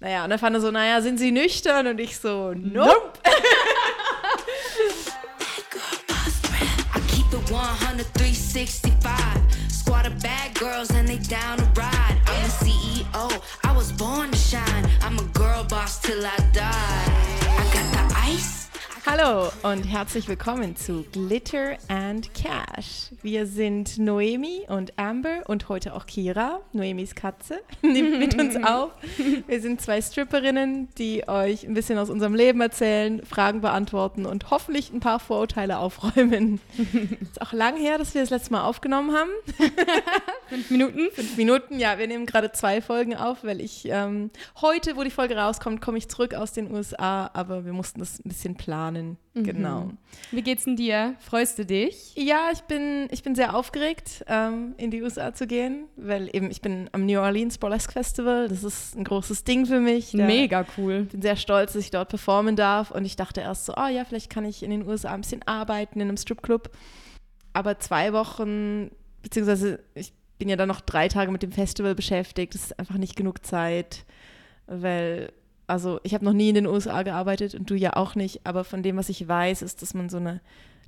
Naja, und dann fand er so, naja, sind sie nüchtern? Und ich so, nope. I keep it 100, 365. Squad of bad girls and they down to ride. I'm the CEO, I was born to shine. I'm a girl boss till I die. I got the ice. Hallo und herzlich willkommen zu Glitter and Cash. Wir sind Noemi und Amber und heute auch Kira, Noemis Katze, nimmt mit uns auf. Wir sind zwei Stripperinnen, die euch ein bisschen aus unserem Leben erzählen, Fragen beantworten und hoffentlich ein paar Vorurteile aufräumen. Ist auch lang her, dass wir das letzte Mal aufgenommen haben. Fünf Minuten? Fünf Minuten, ja, wir nehmen gerade zwei Folgen auf, weil ich ähm, heute, wo die Folge rauskommt, komme ich zurück aus den USA, aber wir mussten das ein bisschen planen. Genau. Wie geht's denn dir? Freust du dich? Ja, ich bin, ich bin sehr aufgeregt, ähm, in die USA zu gehen, weil eben ich bin am New Orleans Burlesque Festival. Das ist ein großes Ding für mich. Da- Mega cool. Ich bin sehr stolz, dass ich dort performen darf und ich dachte erst so, oh ja, vielleicht kann ich in den USA ein bisschen arbeiten in einem Stripclub. Aber zwei Wochen, beziehungsweise ich bin ja dann noch drei Tage mit dem Festival beschäftigt. Das ist einfach nicht genug Zeit, weil, also ich habe noch nie in den USA gearbeitet und du ja auch nicht, aber von dem, was ich weiß, ist, dass man so eine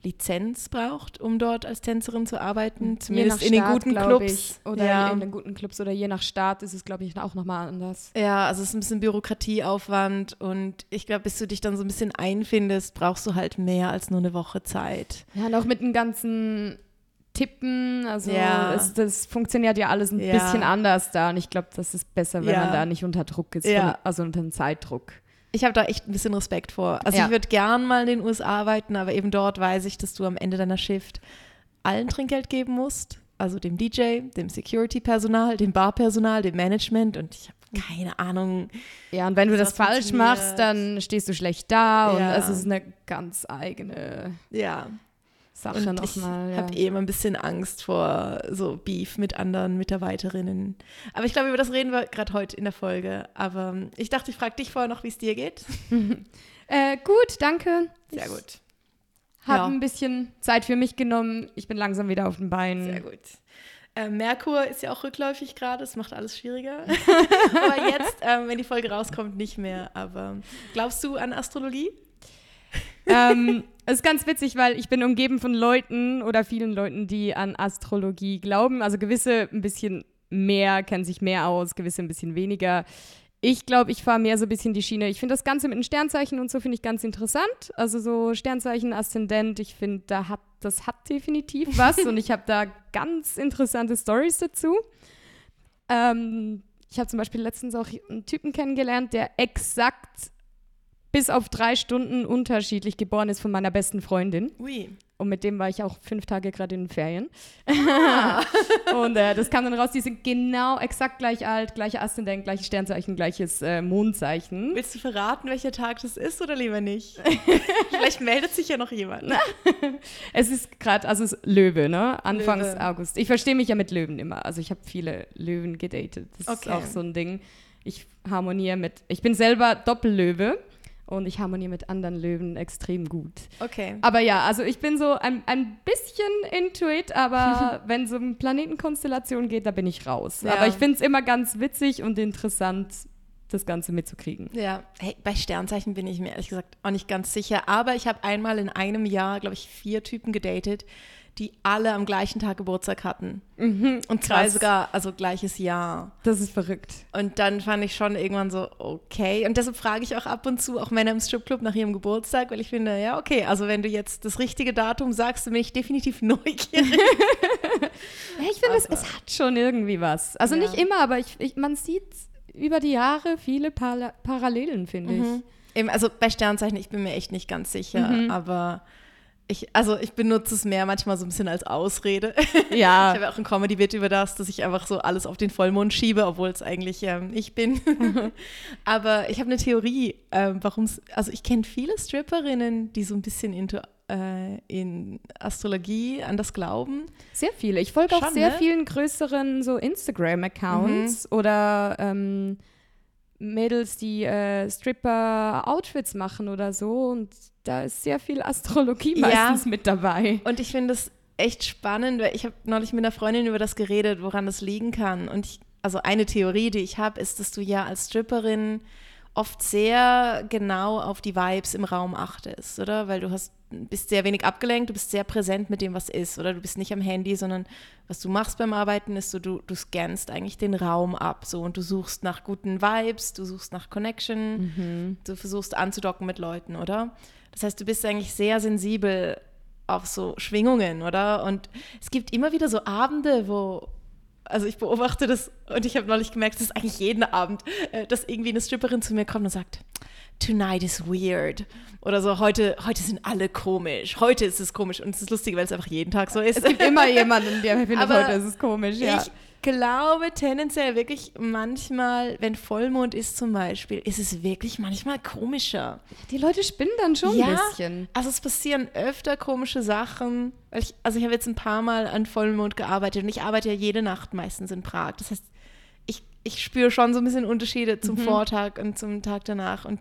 Lizenz braucht, um dort als Tänzerin zu arbeiten, zumindest je in den nach guten Clubs. Ich, oder ja. in den guten Clubs oder je nach Staat ist es, glaube ich, auch nochmal anders. Ja, also es ist ein bisschen Bürokratieaufwand und ich glaube, bis du dich dann so ein bisschen einfindest, brauchst du halt mehr als nur eine Woche Zeit. Ja, und auch mit den ganzen Tippen, also Ja. es, das funktioniert ja alles ein Ja. bisschen anders da und ich glaube, das ist besser, wenn Ja. man da nicht unter Druck ist, Ja. von, also unter einem Zeitdruck. Ich habe da echt ein bisschen Respekt vor. Also ich würde gern mal in den USA arbeiten, aber eben dort weiß ich, dass du am Ende deiner Shift allen Trinkgeld geben musst. Also dem DJ, dem Security-Personal, dem Barpersonal, dem Management und ich habe keine Ahnung. Ja, und wenn du das falsch machst, dann stehst du schlecht da und es ist eine ganz eigene Ja, Sache und ich nochmal. Ja. habe eh immer ein bisschen Angst vor so Beef mit anderen Mitarbeiterinnen. Aber ich glaube, über das reden wir gerade heute in der Folge. Aber ich dachte, ich frage dich vorher noch, wie es dir geht. Äh, gut, danke. Sehr Ich gut. Habe Ja. ein bisschen Zeit für mich genommen. Ich bin langsam wieder auf den Beinen. Sehr gut. Äh, Merkur ist ja auch rückläufig gerade, das macht alles schwieriger. Aber jetzt, ähm, wenn die Folge rauskommt, nicht mehr. Aber glaubst du an Astrologie? Ähm, es ist ganz witzig, weil ich bin umgeben von Leuten oder vielen Leuten, die an Astrologie glauben. Also gewisse ein bisschen mehr, kennen sich mehr aus, gewisse ein bisschen weniger. Ich glaube, ich fahre mehr so ein bisschen die Schiene. Ich finde das Ganze mit den Sternzeichen und so finde ich ganz interessant. Also so Sternzeichen, Aszendent, ich finde, da hat, das hat definitiv was und ich habe da ganz interessante Stories dazu. Ähm, ich habe zum Beispiel letztens auch einen Typen kennengelernt, der exakt bis auf drei Stunden unterschiedlich geboren ist von meiner besten Freundin. Ui. Und mit dem war ich auch fünf Tage gerade in den Ferien. und äh, das kam dann raus, die sind genau exakt gleich alt, gleiche Aszendent, gleiche Sternzeichen, gleiches äh, Mondzeichen. Willst du verraten, welcher Tag das ist oder lieber nicht? Vielleicht meldet sich ja noch jemand. Es ist gerade, also es ist Löwe, ne? Anfangs Löwe. August. Ich verstehe mich ja mit Löwen immer. Also ich habe viele Löwen gedatet. Das ist Okay. auch so ein Ding. Ich harmoniere mit, ich bin selber Doppellöwe und ich harmoniere mit anderen Löwen extrem gut. Okay. Aber ja, also ich bin so ein, ein bisschen into it, aber wenn es um Planetenkonstellation geht, da bin ich raus. Ja. Aber ich finde es immer ganz witzig und interessant, das Ganze mitzukriegen. Ja, hey, bei Sternzeichen bin ich mir ehrlich gesagt auch nicht ganz sicher. Aber ich habe einmal in einem Jahr, glaube ich, vier Typen gedatet, die alle am gleichen Tag Geburtstag hatten. Und zwei krass. sogar, also gleiches Jahr. Das ist verrückt. Und dann fand ich schon irgendwann so, okay. Und deshalb frage ich auch ab und zu auch Männer im Stripclub nach ihrem Geburtstag, weil ich finde, ja, okay, also wenn du jetzt das richtige Datum sagst, dann bin ich definitiv neugierig. Ja, ich finde, es, es hat schon irgendwie was. Also Ja. nicht immer, aber ich, ich, man sieht über die Jahre viele Parallelen, finde ich. Eben, also bei Sternzeichen, ich bin mir echt nicht ganz sicher, Mhm. aber ich, also ich benutze es mehr manchmal so ein bisschen als Ausrede. Ich Ja, habe ja auch ein Comedy-Bit über das, dass ich einfach so alles auf den Vollmond schiebe, obwohl es eigentlich ähm, ich bin. Aber ich habe eine Theorie, ähm, warum es, also ich kenne viele Stripperinnen, die so ein bisschen into, äh, in Astrologie an das glauben. sehr viele. Ich folge auch sehr ne? vielen größeren so Instagram-Accounts oder ähm, Mädels, die äh, Stripper-Outfits machen oder so. Und da ist sehr viel Astrologie Ja. meistens mit dabei. Und ich finde es echt spannend, weil ich habe neulich mit einer Freundin über das geredet, woran das liegen kann. Und ich also eine Theorie, die ich habe, ist, dass du ja als Stripperin oft sehr genau auf die Vibes im Raum achtest, oder? Weil du hast, bist sehr wenig abgelenkt, du bist sehr präsent mit dem, was ist, oder? Du bist nicht am Handy, sondern was du machst beim Arbeiten ist so, du, du scannst eigentlich den Raum ab, so und du suchst nach guten Vibes, du suchst nach Connection, du versuchst anzudocken mit Leuten, oder? Das heißt, du bist eigentlich sehr sensibel auf so Schwingungen, oder? Und es gibt immer wieder so Abende, wo also ich beobachte das und ich habe neulich gemerkt, es ist eigentlich jeden Abend, äh, dass irgendwie eine Stripperin zu mir kommt und sagt, Tonight is weird. Oder so, heute, heute sind alle komisch. Heute ist es komisch. Und es ist lustig, weil es einfach jeden Tag so ist. Es gibt immer jemanden, der findet, Aber heute ist es komisch. Ja. Ich glaube tendenziell wirklich manchmal, wenn Vollmond ist zum Beispiel, ist es wirklich manchmal komischer. Die Leute spinnen dann schon ein bisschen. Also es passieren öfter komische Sachen. Ich, also ich habe jetzt ein paar Mal an Vollmond gearbeitet und ich arbeite ja jede Nacht meistens in Prag. Das heißt, ich, ich spüre schon so ein bisschen Unterschiede zum Vortag und zum Tag danach. Und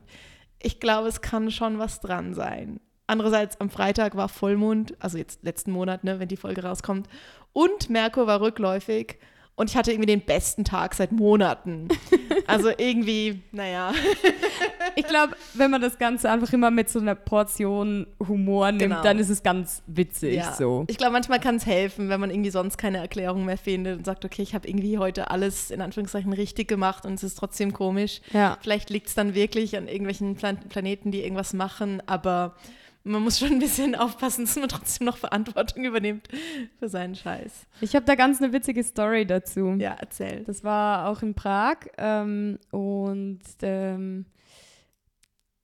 ich glaube, es kann schon was dran sein. Andererseits, am Freitag war Vollmond, also jetzt letzten Monat, ne, wenn die Folge rauskommt. Und Merkur war rückläufig. Und ich hatte irgendwie den besten Tag seit Monaten. Also irgendwie, naja. Ich glaube, wenn man das Ganze einfach immer mit so einer Portion Humor nimmt, Genau. dann ist es ganz witzig Ja. so. Ich glaube, manchmal kann es helfen, wenn man irgendwie sonst keine Erklärung mehr findet und sagt, okay, ich habe irgendwie heute alles in Anführungszeichen richtig gemacht und es ist trotzdem komisch. Ja. Vielleicht liegt es dann wirklich an irgendwelchen Plan Planeten, die irgendwas machen, aber man muss schon ein bisschen aufpassen, dass man trotzdem noch Verantwortung übernimmt für seinen Scheiß. Ich habe da ganz eine witzige Story dazu. Ja, erzähl. Das war auch in Prag ähm, und ähm,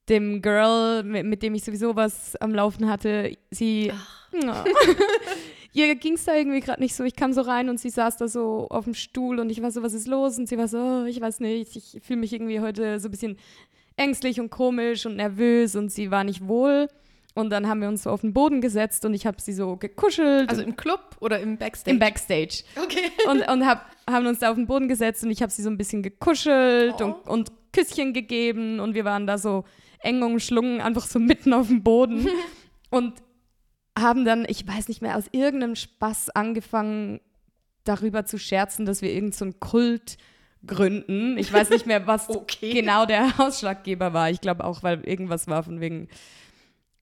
dem Girl, mit, mit dem ich sowieso was am Laufen hatte, sie. Ja. Ihr ging es da irgendwie gerade nicht so. Ich kam so rein und sie saß da so auf dem Stuhl und ich war so, was ist los? Und sie war so, oh, ich weiß nicht, ich fühle mich irgendwie heute so ein bisschen ängstlich und komisch und nervös und sie war nicht wohl. Und dann haben wir uns so auf den Boden gesetzt und ich habe sie so gekuschelt. Also im Club oder im Backstage? im Backstage Okay. und, und hab, haben uns da auf den Boden gesetzt und ich habe sie so ein bisschen gekuschelt Oh. und, und Küsschen gegeben und wir waren da so eng umschlungen, einfach so mitten auf dem Boden und haben dann, ich weiß nicht mehr, aus irgendeinem Spaß angefangen, darüber zu scherzen, dass wir irgendeinen so einen Kult gründen. Ich weiß nicht mehr, was Okay. genau der Ausschlaggeber war. Ich glaube auch, weil irgendwas war von wegen,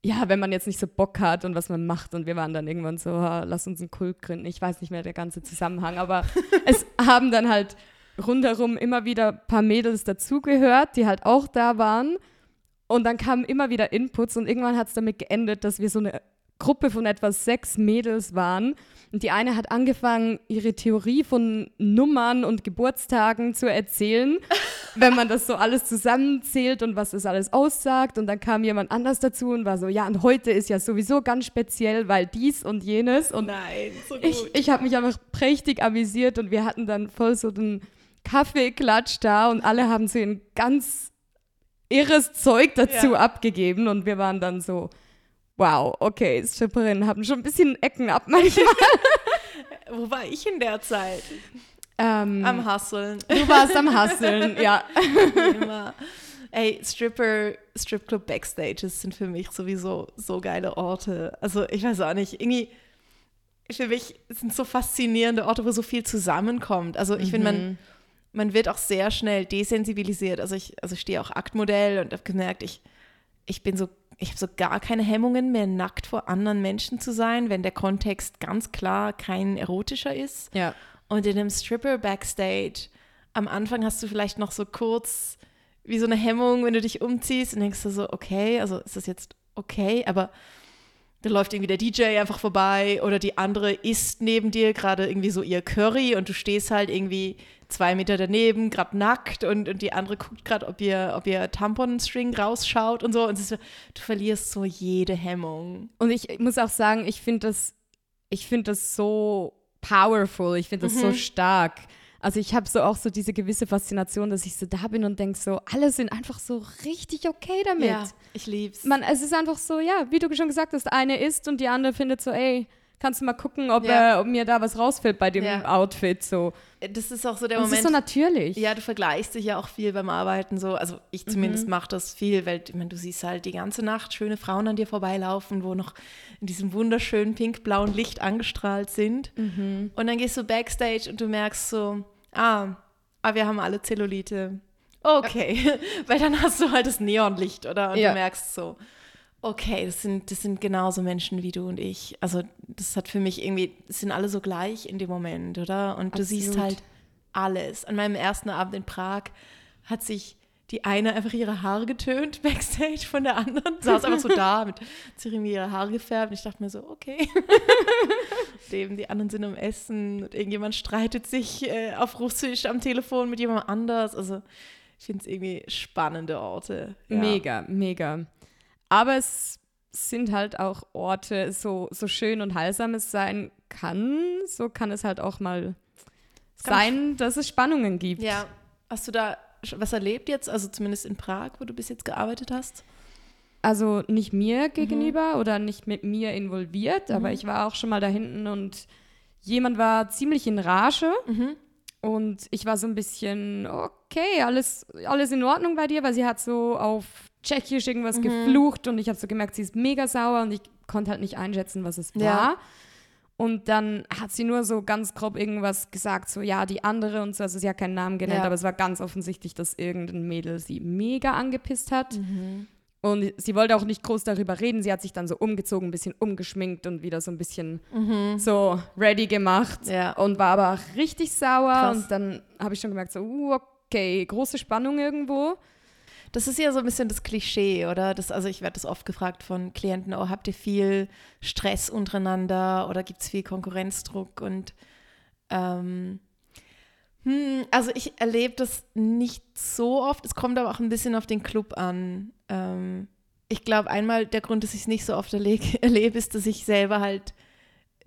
ja, wenn man jetzt nicht so Bock hat und was man macht und wir waren dann irgendwann so, lass uns einen Kult gründen. Ich weiß nicht mehr der ganze Zusammenhang, aber es haben dann halt rundherum immer wieder ein paar Mädels dazugehört, die halt auch da waren. Und dann kamen immer wieder Inputs und irgendwann hat es damit geendet, dass wir so eine Gruppe von etwa sechs Mädels waren. Und die eine hat angefangen, ihre Theorie von Nummern und Geburtstagen zu erzählen, wenn man das so alles zusammenzählt und was das alles aussagt. Und dann kam jemand anders dazu und war so, ja, und heute ist ja sowieso ganz speziell, weil dies und jenes. Und Nein, so gut. ich, ich habe mich einfach prächtig amüsiert und wir hatten dann voll so den Kaffeeklatsch da und alle haben so ein ganz irres Zeug dazu Ja. abgegeben und wir waren dann so, wow, okay, Stripperinnen haben schon ein bisschen Ecken ab manchmal. Wo war ich in der Zeit? ähm, Am Hustlen. du warst am Hasseln, ja. Immer. Ey, Stripper, Stripclub Backstages sind für mich sowieso so geile Orte. Also ich weiß auch nicht, irgendwie für mich sind so faszinierende Orte, wo so viel zusammenkommt. Also ich finde, man, man wird auch sehr schnell desensibilisiert. Also ich, also ich stehe auch Aktmodell und habe gemerkt, ich, ich bin so, ich habe so gar keine Hemmungen mehr, nackt vor anderen Menschen zu sein, wenn der Kontext ganz klar kein erotischer ist. Ja. Und in einem Stripper Backstage, am Anfang hast du vielleicht noch so kurz wie so eine Hemmung, wenn du dich umziehst und denkst du so, okay, also ist das jetzt okay, aber da läuft irgendwie der DJ einfach vorbei oder die andere isst neben dir gerade irgendwie so ihr Curry und du stehst halt irgendwie zwei Meter daneben, gerade nackt und, und die andere guckt gerade, ob ihr, ob ihr Tamponstring rausschaut und so und so, du verlierst so jede Hemmung. Und ich muss auch sagen, ich finde das, ich finde das so powerful, ich finde das so stark. Also ich habe so auch so diese gewisse Faszination, dass ich so da bin und denke so, alle sind einfach so richtig okay damit. ich lieb's. Man, es ist einfach so, ja, wie du schon gesagt hast, eine isst und die andere findet so, ey, kannst du mal gucken, ob, Ja. äh, ob mir da was rausfällt bei dem Ja. Outfit so. das ist auch so der es Moment. ist so natürlich. Ja, du vergleichst dich ja auch viel beim Arbeiten so. Also ich zumindest mache das viel, weil ich meine, du siehst halt die ganze Nacht schöne Frauen an dir vorbeilaufen, wo noch in diesem wunderschönen pink-blauen Licht angestrahlt sind. Und dann gehst du backstage und du merkst so, ah, ah, wir haben alle Zellulite. Okay, weil dann hast du halt das Neonlicht, oder? Und Ja. du merkst so, okay, das sind, das sind genauso Menschen wie du und ich. Also das hat für mich irgendwie, das sind alle so gleich in dem Moment, oder? Und du siehst Absolut. halt alles. An meinem ersten Abend in Prag hat sich die eine einfach ihre Haare getönt, backstage von der anderen. Saß einfach so da, mit irgendwie ihre Haare gefärbt. Und ich dachte mir so, okay. Dem, die anderen sind am Essen und irgendjemand streitet sich äh, auf Russisch am Telefon mit jemand anders. Also ich finde es irgendwie spannende Orte. Ja. Mega, mega. Aber es sind halt auch Orte, so, so schön und heilsam es sein kann, so kann es halt auch mal sein, dass es Spannungen gibt. Ja. Hast du da was erlebt jetzt? Also zumindest in Prag, wo du bis jetzt gearbeitet hast? Also nicht Mhm. mir gegenüber oder nicht mit mir involviert, aber ich war auch schon mal da hinten und jemand war ziemlich in Rage Mhm. und ich war so ein bisschen, okay, alles, alles in Ordnung bei dir, weil sie hat so auf Tschechisch Mhm. irgendwas geflucht und ich habe so gemerkt, sie ist mega sauer und ich konnte halt nicht einschätzen, was es Ja. war. Und dann hat sie nur so ganz grob irgendwas gesagt, so ja, die andere und so, also sie hat keinen Namen genannt, Ja. aber es war ganz offensichtlich, dass irgendein Mädel sie mega angepisst hat. Mhm. Und sie wollte auch nicht groß darüber reden. Sie hat sich dann so umgezogen, ein bisschen umgeschminkt und wieder so ein bisschen so ready gemacht. Mhm. Ja. Und war aber auch richtig sauer. Krass. Und dann habe ich schon gemerkt, so, uh, okay, große Spannung irgendwo. Das ist ja so ein bisschen das Klischee, oder? Das, also ich werde das oft gefragt von Klienten, oh, habt ihr viel Stress untereinander oder gibt es viel Konkurrenzdruck? Und ähm, hm, also ich erlebe das nicht so oft. Es kommt aber auch ein bisschen auf den Club an. Ähm, ich glaube, einmal der Grund, dass ich es nicht so oft erle erlebe, ist, dass ich selber halt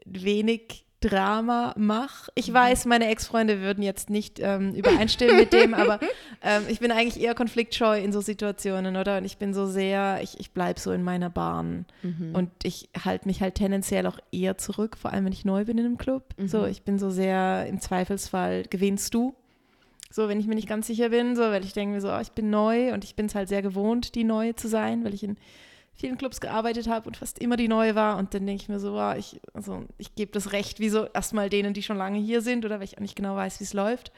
wenig Drama mache. Ich weiß, meine Ex-Freunde würden jetzt nicht ähm, übereinstimmen mit dem, aber ähm, ich bin eigentlich eher konfliktscheu in so Situationen, oder? Und ich bin so sehr, ich, ich bleibe so in meiner Bahn. Und ich halte mich halt tendenziell auch eher zurück, vor allem wenn ich neu bin in einem Club. So, ich bin so sehr im Zweifelsfall, gewinnst du? So, wenn ich mir nicht ganz sicher bin, so, weil ich denke mir so, oh, ich bin neu und ich bin es halt sehr gewohnt, die Neue zu sein, weil ich in vielen Clubs gearbeitet habe und fast immer die Neue war. Und dann denke ich mir so, wow, ich, also, ich gebe das Recht, wie so erstmal denen, die schon lange hier sind oder weil ich auch nicht genau weiß, wie es läuft.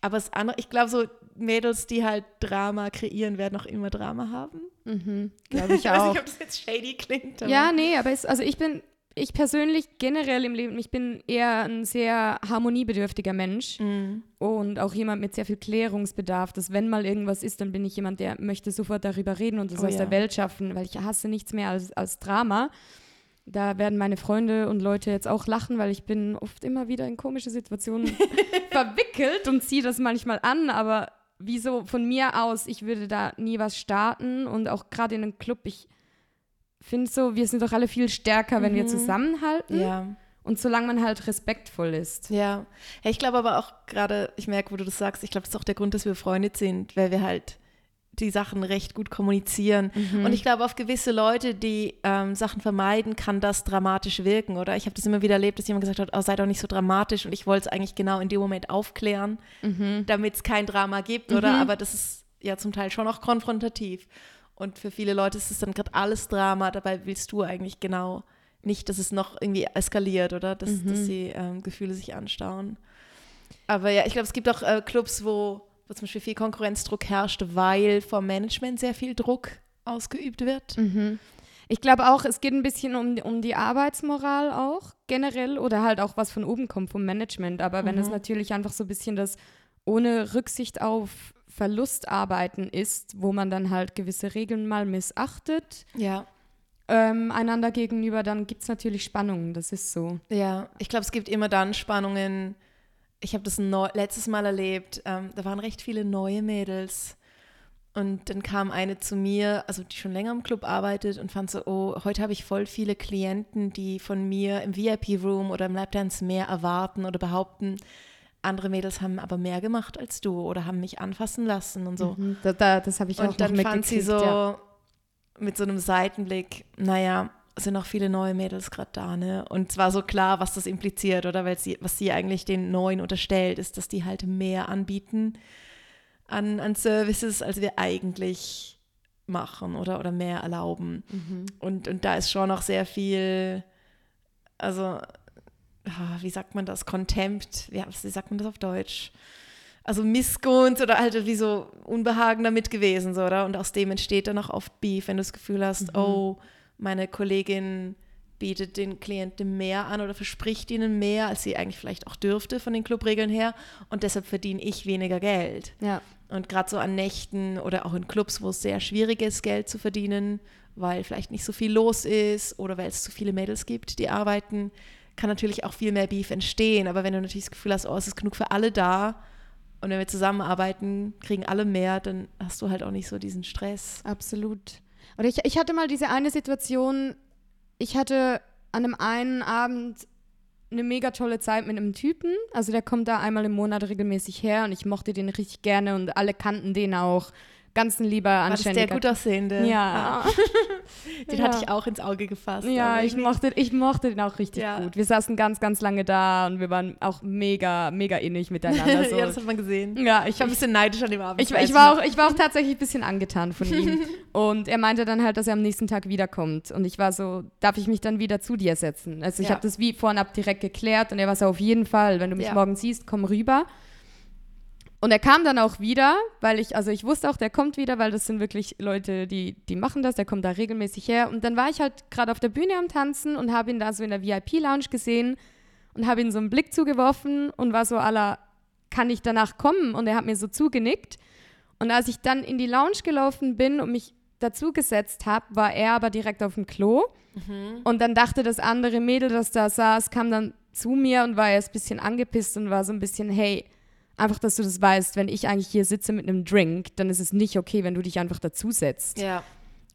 Aber das andere, ich glaube, so Mädels, die halt Drama kreieren, werden auch immer Drama haben. Glaube ich Ich weiß auch. nicht, ob das jetzt shady klingt. Ja, nee, aber es, also ich bin, ich persönlich generell im Leben, ich bin eher ein sehr harmoniebedürftiger Mensch Mhm. und auch jemand mit sehr viel Klärungsbedarf, dass wenn mal irgendwas ist, dann bin ich jemand, der möchte sofort darüber reden und das Oh aus ja. der Welt schaffen, weil ich hasse nichts mehr als, als Drama. Da werden meine Freunde und Leute jetzt auch lachen, weil ich bin oft immer wieder in komische Situationen verwickelt und ziehe das manchmal an, aber wieso von mir aus, ich würde da nie was starten und auch gerade in einem Club, ich finde so, wir sind doch alle viel stärker, wenn wir zusammenhalten ja. und solange man halt respektvoll ist. Ja. ich glaube aber auch gerade, ich merke, wo du das sagst, ich glaube, das ist auch der Grund, dass wir befreundet sind, weil wir halt die Sachen recht gut kommunizieren. Und ich glaube, auf gewisse Leute, die ähm, Sachen vermeiden, kann das dramatisch wirken, oder? Ich habe das immer wieder erlebt, dass jemand gesagt hat, oh, sei doch nicht so dramatisch. Und ich wollte es eigentlich genau in dem Moment aufklären, damit es kein Drama gibt, oder? Aber das ist ja zum Teil schon auch konfrontativ. Und für viele Leute ist es dann gerade alles Drama. Dabei willst du eigentlich genau nicht, dass es noch irgendwie eskaliert, oder? Dass, dass die ähm, Gefühle sich anstauen. Aber ja, ich glaube, es gibt auch äh, Clubs, wo, wo zum Beispiel viel Konkurrenzdruck herrscht, weil vom Management sehr viel Druck ausgeübt wird. Ich glaube auch, es geht ein bisschen um, um die Arbeitsmoral auch generell oder halt auch was von oben kommt vom Management. Aber wenn es natürlich einfach so ein bisschen das ohne Rücksicht auf Verlustarbeiten ist, wo man dann halt gewisse Regeln mal missachtet, Ja, ähm, einander gegenüber, dann gibt es natürlich Spannungen. Das ist so. ja. Ich glaube, es gibt immer dann Spannungen. Ich habe das neu, letztes Mal erlebt. Ähm, da waren recht viele neue Mädels. Und dann kam eine zu mir, also die schon länger im Club arbeitet und fand so, oh, heute habe ich voll viele Klienten, die von mir im VIP-Room oder im Lapdance mehr erwarten oder behaupten, andere Mädels haben aber mehr gemacht als du oder haben mich anfassen lassen und so. Mhm. Da, da, das habe ich auch Und dann noch fand sie so ja. mit so einem Seitenblick, naja, es sind noch viele neue Mädels gerade da, ne? Und es war so klar, was das impliziert, oder? Weil sie, was sie eigentlich den Neuen unterstellt, ist, dass die halt mehr anbieten an, an Services, als wir eigentlich machen oder, oder mehr erlauben. Und, und da ist schon noch sehr viel, also, wie sagt man das? Contempt, ja, wie sagt man das auf Deutsch? also Missgunst oder halt wie so Unbehagen damit gewesen, so, oder? Und aus dem entsteht dann auch oft Beef, wenn du das Gefühl hast, oh, meine Kollegin bietet den Klienten mehr an oder verspricht ihnen mehr, als sie eigentlich vielleicht auch dürfte von den Clubregeln her und deshalb verdiene ich weniger Geld. Ja. Und gerade so an Nächten oder auch in Clubs, wo es sehr schwierig ist, Geld zu verdienen, weil vielleicht nicht so viel los ist oder weil es zu viele Mädels gibt, die arbeiten, kann natürlich auch viel mehr Beef entstehen. Aber wenn du natürlich das Gefühl hast, oh, es ist genug für alle da und wenn wir zusammenarbeiten, kriegen alle mehr, dann hast du halt auch nicht so diesen Stress. Absolut. Oder ich, ich hatte mal diese eine Situation, ich hatte an einem einen Abend eine mega tolle Zeit mit einem Typen. Also der kommt da einmal im Monat regelmäßig her und ich mochte den richtig gerne und alle kannten den auch. Ganz ein lieber, War das der anständiger. gut aussehende? Ja. Ah. Den Ja. hatte ich auch ins Auge gefasst. Ja, ich mochte, ich mochte den auch richtig Ja. gut. Wir saßen ganz, ganz lange da und wir waren auch mega, mega innig miteinander. So. ja, das hat man gesehen. ja, Ich war ein bisschen neidisch an dem Abend. Ich, ich, war auch, ich war auch tatsächlich ein bisschen angetan von ihm. Und er meinte dann halt, dass er am nächsten Tag wiederkommt. Und ich war so, darf ich mich dann wieder zu dir setzen? Also ich Ja. habe das wie vorhin ab direkt geklärt und er war so, auf jeden Fall, wenn du mich morgen siehst, komm rüber. Und er kam dann auch wieder, weil ich, also ich wusste auch, der kommt wieder, weil das sind wirklich Leute, die, die machen das, der kommt da regelmäßig her. Und dann war ich halt gerade auf der Bühne am Tanzen und habe ihn da so in der VIP-Lounge gesehen und habe ihm so einen Blick zugeworfen und war so aller, kann ich danach kommen? Und er hat mir so zugenickt. Und als ich dann in die Lounge gelaufen bin und mich dazugesetzt habe, war er aber direkt auf dem Klo. Und dann dachte das andere Mädel, das da saß, kam dann zu mir und war erst ein bisschen angepisst und war so ein bisschen, hey, einfach, dass du das weißt, wenn ich eigentlich hier sitze mit einem Drink, dann ist es nicht okay, wenn du dich einfach dazusetzt. Ja,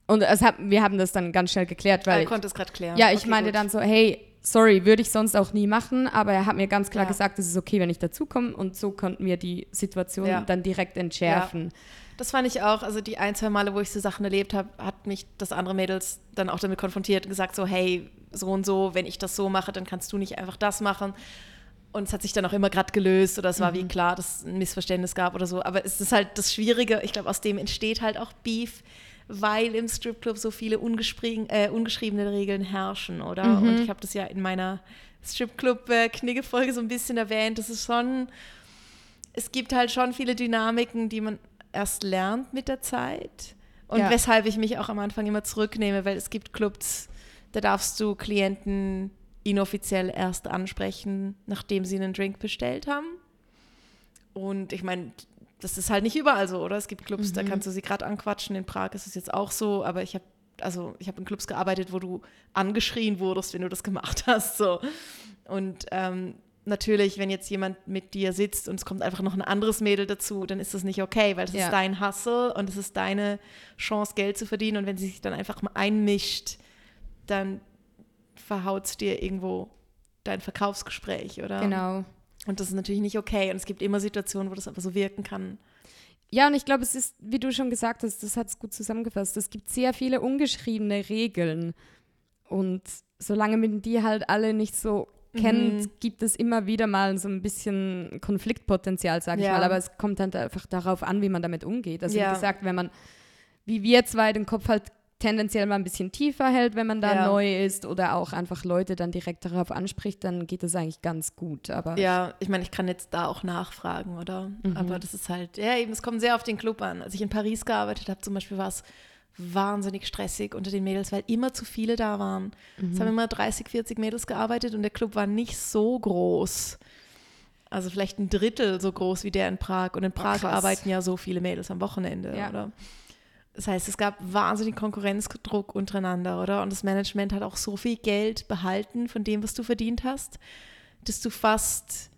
Und hat, wir haben das dann ganz schnell geklärt, weil ich konnte es gerade klären. ja, ich Okay, meinte gut. dann so, hey, sorry, würde ich sonst auch nie machen, aber er hat mir ganz klar Ja. gesagt, es ist okay, wenn ich dazukomme und so konnten wir die Situation Ja. dann direkt entschärfen. Das fand ich auch, also die ein, zwei Male, wo ich so Sachen erlebt habe, hat mich das andere Mädels dann auch damit konfrontiert und gesagt so, hey, so und so, wenn ich das so mache, dann kannst du nicht einfach das machen. Und es hat sich dann auch immer gerade gelöst oder es war wie klar, dass es ein Missverständnis gab oder so. Aber es ist halt das Schwierige, ich glaube, aus dem entsteht halt auch Beef, weil im Stripclub so viele äh, ungeschriebene Regeln herrschen, oder? Und ich habe das ja in meiner Stripclub-Knigge-Folge so ein bisschen erwähnt. Das ist schon, es gibt halt schon viele Dynamiken, die man erst lernt mit der Zeit. Und Ja. weshalb ich mich auch am Anfang immer zurücknehme, weil es gibt Clubs, da darfst du Klienten inoffiziell erst ansprechen, nachdem sie einen Drink bestellt haben. Und ich meine, das ist halt nicht überall so, oder? Es gibt Clubs, da kannst du sie gerade anquatschen. In Prag ist es jetzt auch so, aber ich habe also ich habe in Clubs gearbeitet, wo du angeschrien wurdest, wenn du das gemacht hast. So. Und ähm, natürlich, wenn jetzt jemand mit dir sitzt und es kommt einfach noch ein anderes Mädel dazu, dann ist das nicht okay, weil das Ja. ist dein Hustle und es ist deine Chance, Geld zu verdienen. Und wenn sie sich dann einfach mal einmischt, dann verhaut es dir irgendwo dein Verkaufsgespräch, oder? Genau. Und das ist natürlich nicht okay. Und es gibt immer Situationen, wo das aber so wirken kann. Ja, und ich glaube, es ist, wie du schon gesagt hast, das hat es gut zusammengefasst. Es gibt sehr viele ungeschriebene Regeln. Und solange man die halt alle nicht so kennt, Mhm. gibt es immer wieder mal so ein bisschen Konfliktpotenzial, sage ich Ja. mal. Aber es kommt dann einfach darauf an, wie man damit umgeht. Also Ja. wie gesagt, wenn man, wie wir zwei, den Kopf halt tendenziell mal ein bisschen tiefer hält, wenn man da Ja. neu ist oder auch einfach Leute dann direkt darauf anspricht, dann geht das eigentlich ganz gut. Aber Ja, ich meine, ich kann jetzt da auch nachfragen, oder? Mhm. Aber das ist halt, ja, eben, es kommt sehr auf den Club an. Als ich in Paris gearbeitet habe, zum Beispiel, war es wahnsinnig stressig unter den Mädels, weil immer zu viele da waren. Mhm. Es haben immer 30, 40 Mädels gearbeitet und der Club war nicht so groß. Also vielleicht ein Drittel so groß wie der in Prag. Und in Prag krass. arbeiten ja so viele Mädels am Wochenende, Ja. oder? Das heißt, es gab wahnsinnig Konkurrenzdruck untereinander, oder? Und das Management hat auch so viel Geld behalten von dem, was du verdient hast, dass du fast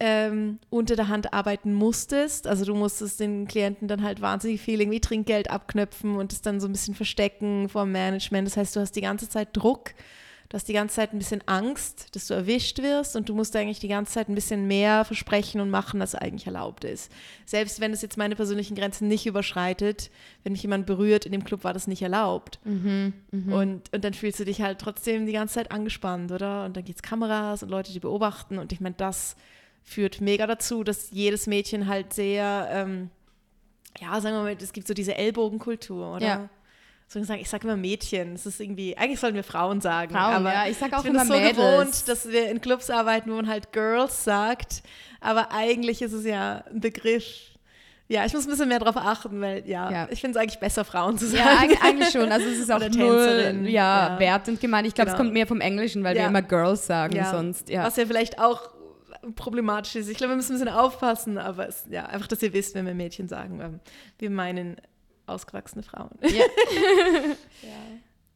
ähm, unter der Hand arbeiten musstest. Also du musstest den Klienten dann halt wahnsinnig viel irgendwie Trinkgeld abknöpfen und es dann so ein bisschen verstecken vor dem Management. Das heißt, du hast die ganze Zeit Druck, du hast die ganze Zeit ein bisschen Angst, dass du erwischt wirst und du musst eigentlich die ganze Zeit ein bisschen mehr versprechen und machen, als eigentlich erlaubt ist. Selbst wenn es jetzt meine persönlichen Grenzen nicht überschreitet, wenn mich jemand berührt, in dem Club war das nicht erlaubt. Mhm, Und, und dann fühlst du dich halt trotzdem die ganze Zeit angespannt, oder? Und dann gibt es Kameras und Leute, die beobachten. Und ich meine, das führt mega dazu, dass jedes Mädchen halt sehr, ähm, ja, sagen wir mal, es gibt so diese Ellbogenkultur, oder? Ja. Ich sagen, ich sage immer Mädchen. Es ist irgendwie, eigentlich sollten wir Frauen sagen. Frauen, aber ja, ich sag auch bin immer es so Mädels. gewohnt, dass wir in Clubs arbeiten, wo man halt Girls sagt. Aber eigentlich ist es ja ein Begriff. Ja, ich muss ein bisschen mehr darauf achten, weil ja, Ja. ich finde es eigentlich besser, Frauen zu sagen. Ja, eig- eigentlich schon. Also es ist auch null ja, ja. wertend gemeint. Ich glaube, es Genau. kommt mehr vom Englischen, weil wir immer Girls sagen sonst. Was ja vielleicht auch problematisch ist. Ich glaube, wir müssen ein bisschen aufpassen, aber es, ja, einfach, dass ihr wisst, wenn wir Mädchen sagen. ähm, Wir meinen ausgewachsene Frauen.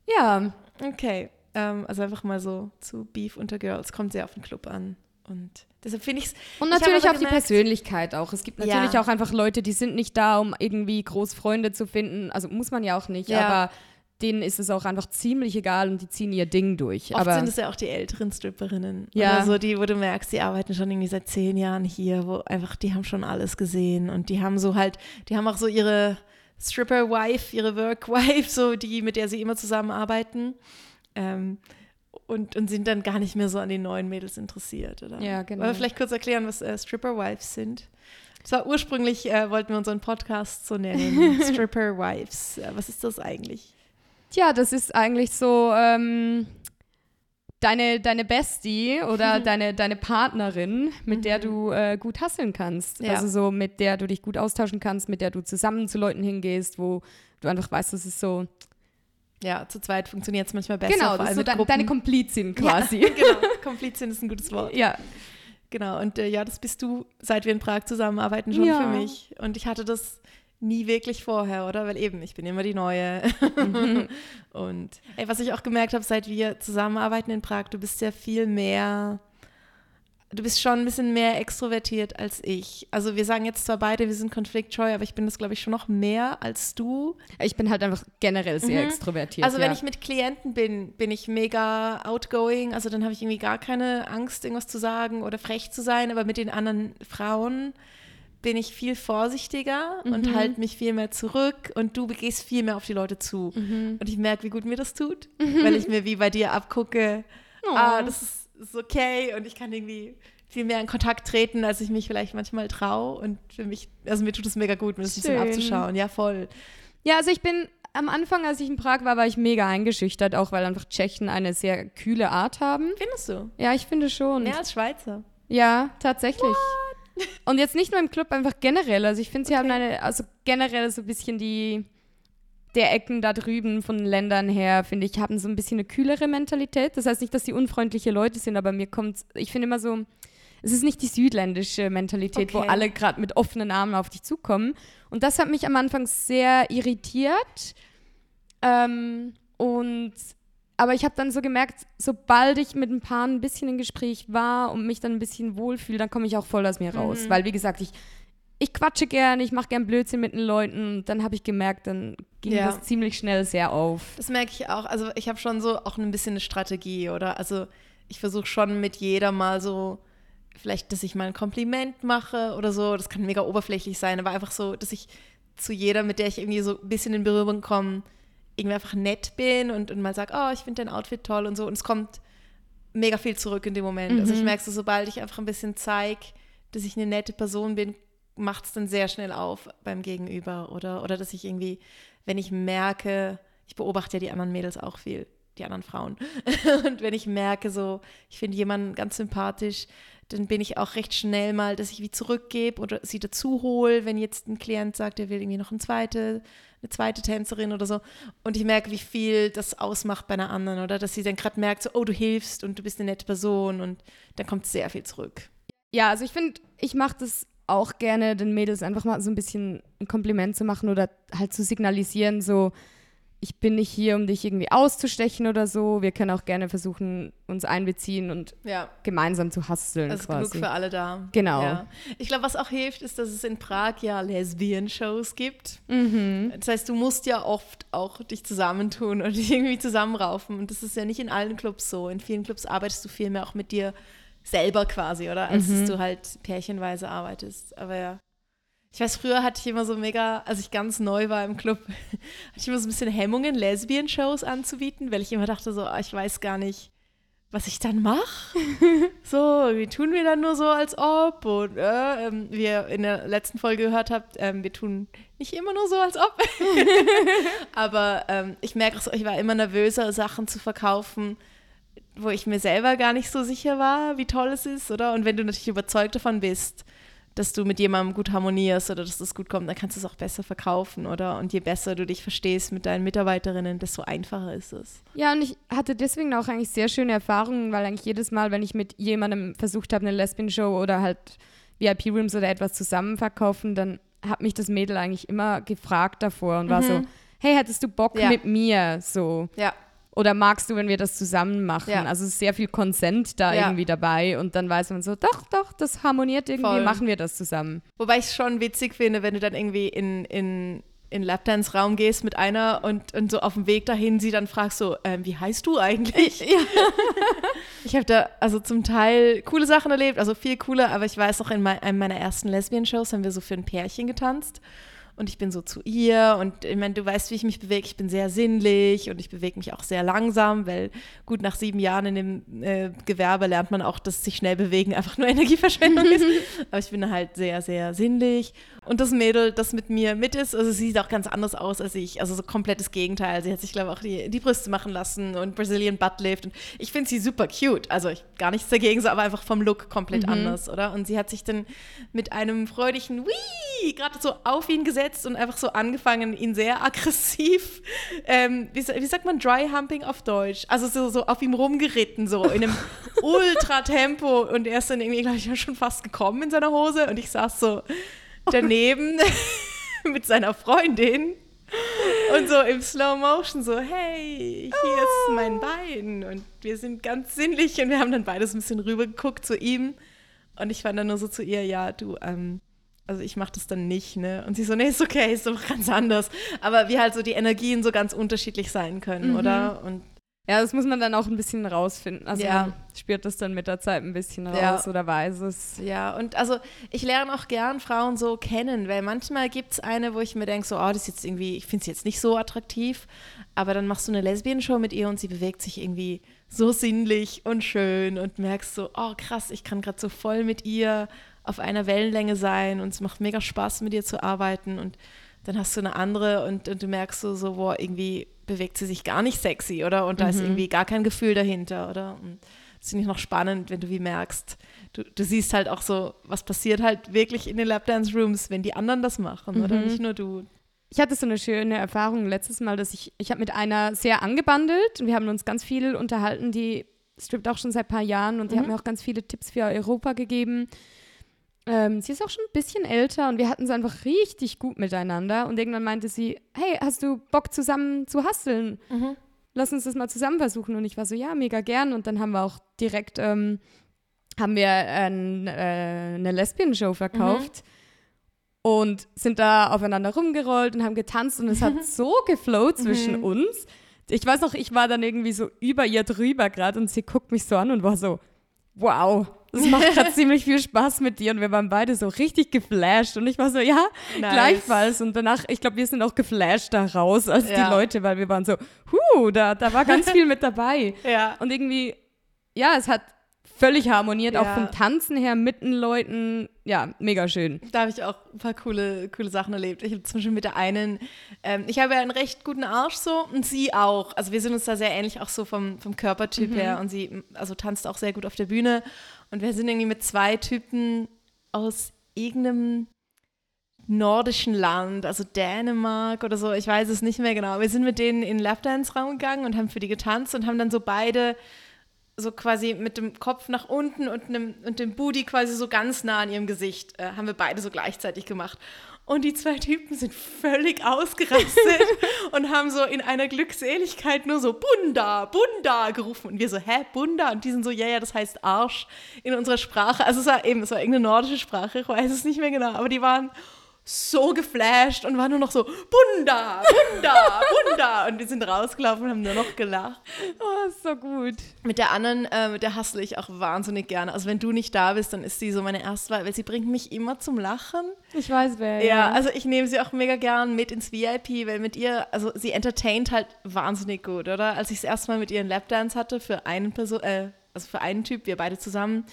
ja. Okay, ähm, also einfach mal so zu Beef unter Girls. Kommt sehr auf den Club an. Und deshalb finde ich es. Und natürlich auch die gemerkt- Persönlichkeit auch. Es gibt natürlich Ja. auch einfach Leute, die sind nicht da, um irgendwie groß Freunde zu finden. Also muss man ja auch nicht, Ja. aber denen ist es auch einfach ziemlich egal und die ziehen ihr Ding durch. Oft aber sind es ja auch die älteren Stripperinnen. Ja. Oder so, die, wo du merkst, die arbeiten schon irgendwie seit zehn Jahren hier, wo einfach, die haben schon alles gesehen und die haben so halt, die haben auch so ihre Stripper-Wife, ihre Work-Wife, so die, mit der sie immer zusammenarbeiten. Ähm, und, und sind dann gar nicht mehr so an den neuen Mädels interessiert, oder? Ja, genau. Wollen wir vielleicht kurz erklären, was äh, Stripper-Wives sind? Das war ursprünglich, äh, wollten wir unseren Podcast so nennen, Stripper-Wives. Äh, was ist das eigentlich? Tja, das ist eigentlich so ähm, deine, deine Bestie oder deine, deine Partnerin, mit der du äh, gut hasseln kannst. Mhm. Ja. Also so, mit der du dich gut austauschen kannst, mit der du zusammen zu Leuten hingehst, wo du einfach weißt, das ist so, Ja, zu zweit funktioniert es manchmal besser. genau, das ist so Gruppen. deine Komplizin quasi. Ja, genau. Komplizin ist ein gutes Wort. Ja. Genau. Und äh, ja, das bist du, seit wir in Prag zusammenarbeiten, schon Ja. für mich. Und ich hatte das nie wirklich vorher, oder? Weil eben, ich bin immer die Neue. Mhm. Und ey, was ich auch gemerkt habe, seit wir zusammenarbeiten in Prag, du bist ja viel mehr, du bist schon ein bisschen mehr extrovertiert als ich. Also wir sagen jetzt zwar beide, wir sind konfliktscheu, aber ich bin das, glaube ich, schon noch mehr als du. Ich bin halt einfach generell sehr extrovertiert. Also wenn ja. ich mit Klienten bin, bin ich mega outgoing. Also dann habe ich irgendwie gar keine Angst, irgendwas zu sagen oder frech zu sein. Aber mit den anderen Frauen bin ich viel vorsichtiger Mhm. und halte mich viel mehr zurück. Und du gehst viel mehr auf die Leute zu. Mhm. Und ich merke, wie gut mir das tut, weil ich mir wie bei dir abgucke, Oh. ah, das ist, ist okay und ich kann irgendwie viel mehr in Kontakt treten, als ich mich vielleicht manchmal traue. Und für mich, also mir tut es mega gut, mir das ein bisschen abzuschauen. Ja, voll. Ja, also ich bin am Anfang, als ich in Prag war, war ich mega eingeschüchtert, auch weil einfach Tschechen eine sehr kühle Art haben. Findest du? Ja, ich finde schon. Mehr als Schweizer. Ja, tatsächlich. Und jetzt nicht nur im Club, einfach generell. Also ich finde, sie haben eine, also generell so ein bisschen die, der Ecken da drüben von Ländern her, finde ich, haben so ein bisschen eine kühlere Mentalität. Das heißt nicht, dass sie unfreundliche Leute sind, aber mir kommt, ich finde immer so, es ist nicht die südländische Mentalität, wo Okay. alle gerade mit offenen Armen auf dich zukommen. Und das hat mich am Anfang sehr irritiert. Ähm, und aber ich habe dann so gemerkt, sobald ich mit ein paar ein bisschen im Gespräch war und mich dann ein bisschen wohlfühle, dann komme ich auch voll aus mir raus. Weil, wie gesagt, ich, ich quatsche gerne, ich mache gern Blödsinn mit den Leuten. Und dann habe ich gemerkt, dann ging Ja. das ziemlich schnell sehr auf. Das merke ich auch. Also ich habe schon so auch ein bisschen eine Strategie, oder? Also ich versuche schon mit jeder mal so, vielleicht, dass ich mal ein Kompliment mache oder so. Das kann mega oberflächlich sein, aber einfach so, dass ich zu jeder, mit der ich irgendwie so ein bisschen in Berührung komme, irgendwie einfach nett bin und, und mal sage, oh, ich finde dein Outfit toll und so. Und es kommt mega viel zurück in dem Moment. Also ich merke so, sobald ich einfach ein bisschen zeige, dass ich eine nette Person bin, macht es dann sehr schnell auf beim Gegenüber. Oder, oder dass ich irgendwie, wenn ich merke, ich beobachte ja die anderen Mädels auch viel, die anderen Frauen. Und wenn ich merke, so, ich finde jemanden ganz sympathisch, dann bin ich auch recht schnell mal, dass ich wie zurückgebe oder sie dazu hole, wenn jetzt ein Klient sagt, er will irgendwie noch eine zweite, eine zweite Tänzerin oder so. Und ich merke, wie viel das ausmacht bei einer anderen, oder? Dass sie dann gerade merkt, so, oh, du hilfst und du bist eine nette Person und dann kommt sehr viel zurück. Ja, also ich finde, ich mache das auch gerne, den Mädels einfach mal so ein bisschen ein Kompliment zu machen oder halt zu signalisieren, so, ich bin nicht hier, um dich irgendwie auszustechen oder so. Wir können auch gerne versuchen, uns einbeziehen und Ja. gemeinsam zu hasseln Also quasi. genug für alle da. Genau. Ja. Ich glaube, was auch hilft, ist, dass es in Prag ja Lesbian-Shows gibt. Mhm. Das heißt, du musst ja oft auch dich zusammentun und dich irgendwie zusammenraufen. Und das ist ja nicht in allen Clubs so. In vielen Clubs arbeitest du viel mehr auch mit dir selber quasi, oder? Als Mhm. dass du halt pärchenweise arbeitest. Aber ja. Ich weiß, früher hatte ich immer so mega, als ich ganz neu war im Club, hatte ich immer so ein bisschen Hemmungen, Lesbian-Shows anzubieten, weil ich immer dachte so, ah, ich weiß gar nicht, was ich dann mache. so, wir tun wir dann nur so, als ob. Und äh, ähm, wie ihr in der letzten Folge gehört habt, ähm, wir tun nicht immer nur so, als ob. Aber ähm, ich merke ich war immer nervöser, Sachen zu verkaufen, wo ich mir selber gar nicht so sicher war, wie toll es ist, oder? Und wenn du natürlich überzeugt davon bist, dass du mit jemandem gut harmonierst oder dass das gut kommt, dann kannst du es auch besser verkaufen, oder? Und je besser du dich verstehst mit deinen Mitarbeiterinnen, desto einfacher ist es. Ja, und ich hatte deswegen auch eigentlich sehr schöne Erfahrungen, weil eigentlich jedes Mal, wenn ich mit jemandem versucht habe, eine Lesbian-Show oder halt VIP-Rooms oder etwas zusammen verkaufen, dann hat mich das Mädel eigentlich immer gefragt davor und war so, hey, hättest du Bock Ja. mit mir? So. Ja, Oder magst du, wenn wir das zusammen machen? Ja. Also es ist sehr viel Consent da Ja. irgendwie dabei und dann weiß man so, doch, doch, das harmoniert irgendwie, Voll. machen wir das zusammen. Wobei ich es schon witzig finde, wenn du dann irgendwie in, in, in Lapdance-Raum gehst mit einer und, und so auf dem Weg dahin sie dann fragst so, ähm, wie heißt du eigentlich? Ich habe da also zum Teil coole Sachen erlebt, also viel cooler, aber ich weiß noch, in mei- einem meiner ersten Lesbian-Shows haben wir so für ein Pärchen getanzt. Und ich bin so zu ihr und ich meine, du weißt, wie ich mich bewege. Ich bin sehr sinnlich und ich bewege mich auch sehr langsam, weil gut nach sieben Jahren in dem äh, Gewerbe lernt man auch, dass sich schnell bewegen einfach nur Energieverschwendung ist. Aber ich bin halt sehr, sehr sinnlich. Und das Mädel, das mit mir mit ist, also sie sieht auch ganz anders aus als ich. Also so komplettes Gegenteil. Sie hat sich, glaube ich, auch die, die Brüste machen lassen und Brazilian Butt Lift. Und ich finde sie super cute. Also ich, gar nichts dagegen, so, aber einfach vom Look komplett anders, oder? Und sie hat sich dann mit einem freudigen Wii gerade so auf ihn gesetzt und einfach so angefangen, ihn sehr aggressiv, ähm, wie, wie sagt man, Dry Humping auf Deutsch? Also so, so auf ihm rumgeritten, so in einem Ultra-Tempo. Und er ist dann irgendwie, glaube ich, schon fast gekommen in seiner Hose. Und ich saß so daneben mit seiner Freundin und so im Slow Motion so, hey, hier ist mein Bein und wir sind ganz sinnlich und wir haben dann beides ein bisschen rüber geguckt zu ihm und ich war dann nur so zu ihr, ja, du, ähm, also ich mache das dann nicht, ne? Und sie so, nee, ist okay, ist doch ganz anders. Aber wie halt so die Energien so ganz unterschiedlich sein können, oder? Und Ja, das muss man dann auch ein bisschen rausfinden. Also Ja. man spürt das dann mit der Zeit ein bisschen raus Ja. oder weiß es. Ja, und also ich lerne auch gern Frauen so kennen, weil manchmal gibt es eine, wo ich mir denke, so, oh, das ist jetzt irgendwie, ich finde sie jetzt nicht so attraktiv, aber dann machst du eine Lesbian-Show mit ihr und sie bewegt sich irgendwie so sinnlich und schön und merkst so, oh krass, ich kann gerade so voll mit ihr auf einer Wellenlänge sein und es macht mega Spaß, mit ihr zu arbeiten und dann hast du eine andere und, und du merkst so, so, boah, irgendwie bewegt sie sich gar nicht sexy, oder? Und da ist irgendwie gar kein Gefühl dahinter, oder? Und das finde ich noch spannend, wenn du wie merkst, du, du siehst halt auch so, was passiert halt wirklich in den Lapdance-Rooms, wenn die anderen das machen, oder? Nicht nur du. Ich hatte so eine schöne Erfahrung letztes Mal, dass ich, ich habe mit einer sehr angebandelt und wir haben uns ganz viel unterhalten, die strippt auch schon seit ein paar Jahren und die hat mir auch ganz viele Tipps für Europa gegeben. Ähm, sie ist auch schon ein bisschen älter und wir hatten es einfach richtig gut miteinander. Und irgendwann meinte sie, hey, hast du Bock zusammen zu hasseln? Lass uns das mal zusammen versuchen. Und ich war so, ja, mega gern. Und dann haben wir auch direkt, ähm, haben wir ein, äh, eine Lesbian-Show verkauft und sind da aufeinander rumgerollt und haben getanzt. Und es hat so geflowt zwischen uns. Ich weiß noch, ich war dann irgendwie so über ihr drüber gerade und sie guckt mich so an und war so, wow, das macht gerade ziemlich viel Spaß mit dir und wir waren beide so richtig geflasht und ich war so, ja, Nice. gleichfalls und danach, ich glaube, wir sind auch geflasht da raus als Ja. die Leute, weil wir waren so, huh, da, da war ganz viel mit dabei. Ja. Und irgendwie, ja, es hat völlig harmoniert, auch Ja. vom Tanzen her mit den Leuten. Ja, mega schön. Da habe ich auch ein paar coole, coole Sachen erlebt. Ich habe zum Beispiel mit der einen, ähm, ich habe ja einen recht guten Arsch so und sie auch. Also wir sind uns da sehr ähnlich, auch so vom, vom Körpertyp her. Und sie also tanzt auch sehr gut auf der Bühne. Und wir sind irgendwie mit zwei Typen aus irgendeinem nordischen Land, also Dänemark oder so, ich weiß es nicht mehr genau. Wir sind mit denen in den Lapdance-Raum gegangen und haben für die getanzt und haben dann so beide so quasi mit dem Kopf nach unten und, einem, und dem Booty quasi so ganz nah an ihrem Gesicht, äh, haben wir beide so gleichzeitig gemacht. Und die zwei Typen sind völlig ausgerastet und haben so in einer Glückseligkeit nur so Bunda, Bunda gerufen. Und wir so, hä, Bunda? Und die sind so, ja, ja, das heißt Arsch in unserer Sprache. Also es war eben, es war irgendeine nordische Sprache, ich weiß es nicht mehr genau, aber die waren so geflasht und waren nur noch so, Bunda, Bunda, Bunda. Und wir sind rausgelaufen und haben nur noch gelacht. Oh, ist so gut. Mit der anderen, äh, mit der hustle ich auch wahnsinnig gerne. Also wenn du nicht da bist, dann ist sie so meine Erstwahl, weil sie bringt mich immer zum Lachen. Ich weiß wer. Ja, also ich nehme sie auch mega gern mit ins VIP, weil mit ihr, also sie entertaint halt wahnsinnig gut, oder? Als ich das erste Mal mit ihr einen Lapdance hatte für einen Person, äh, also für einen Typ, wir beide zusammen,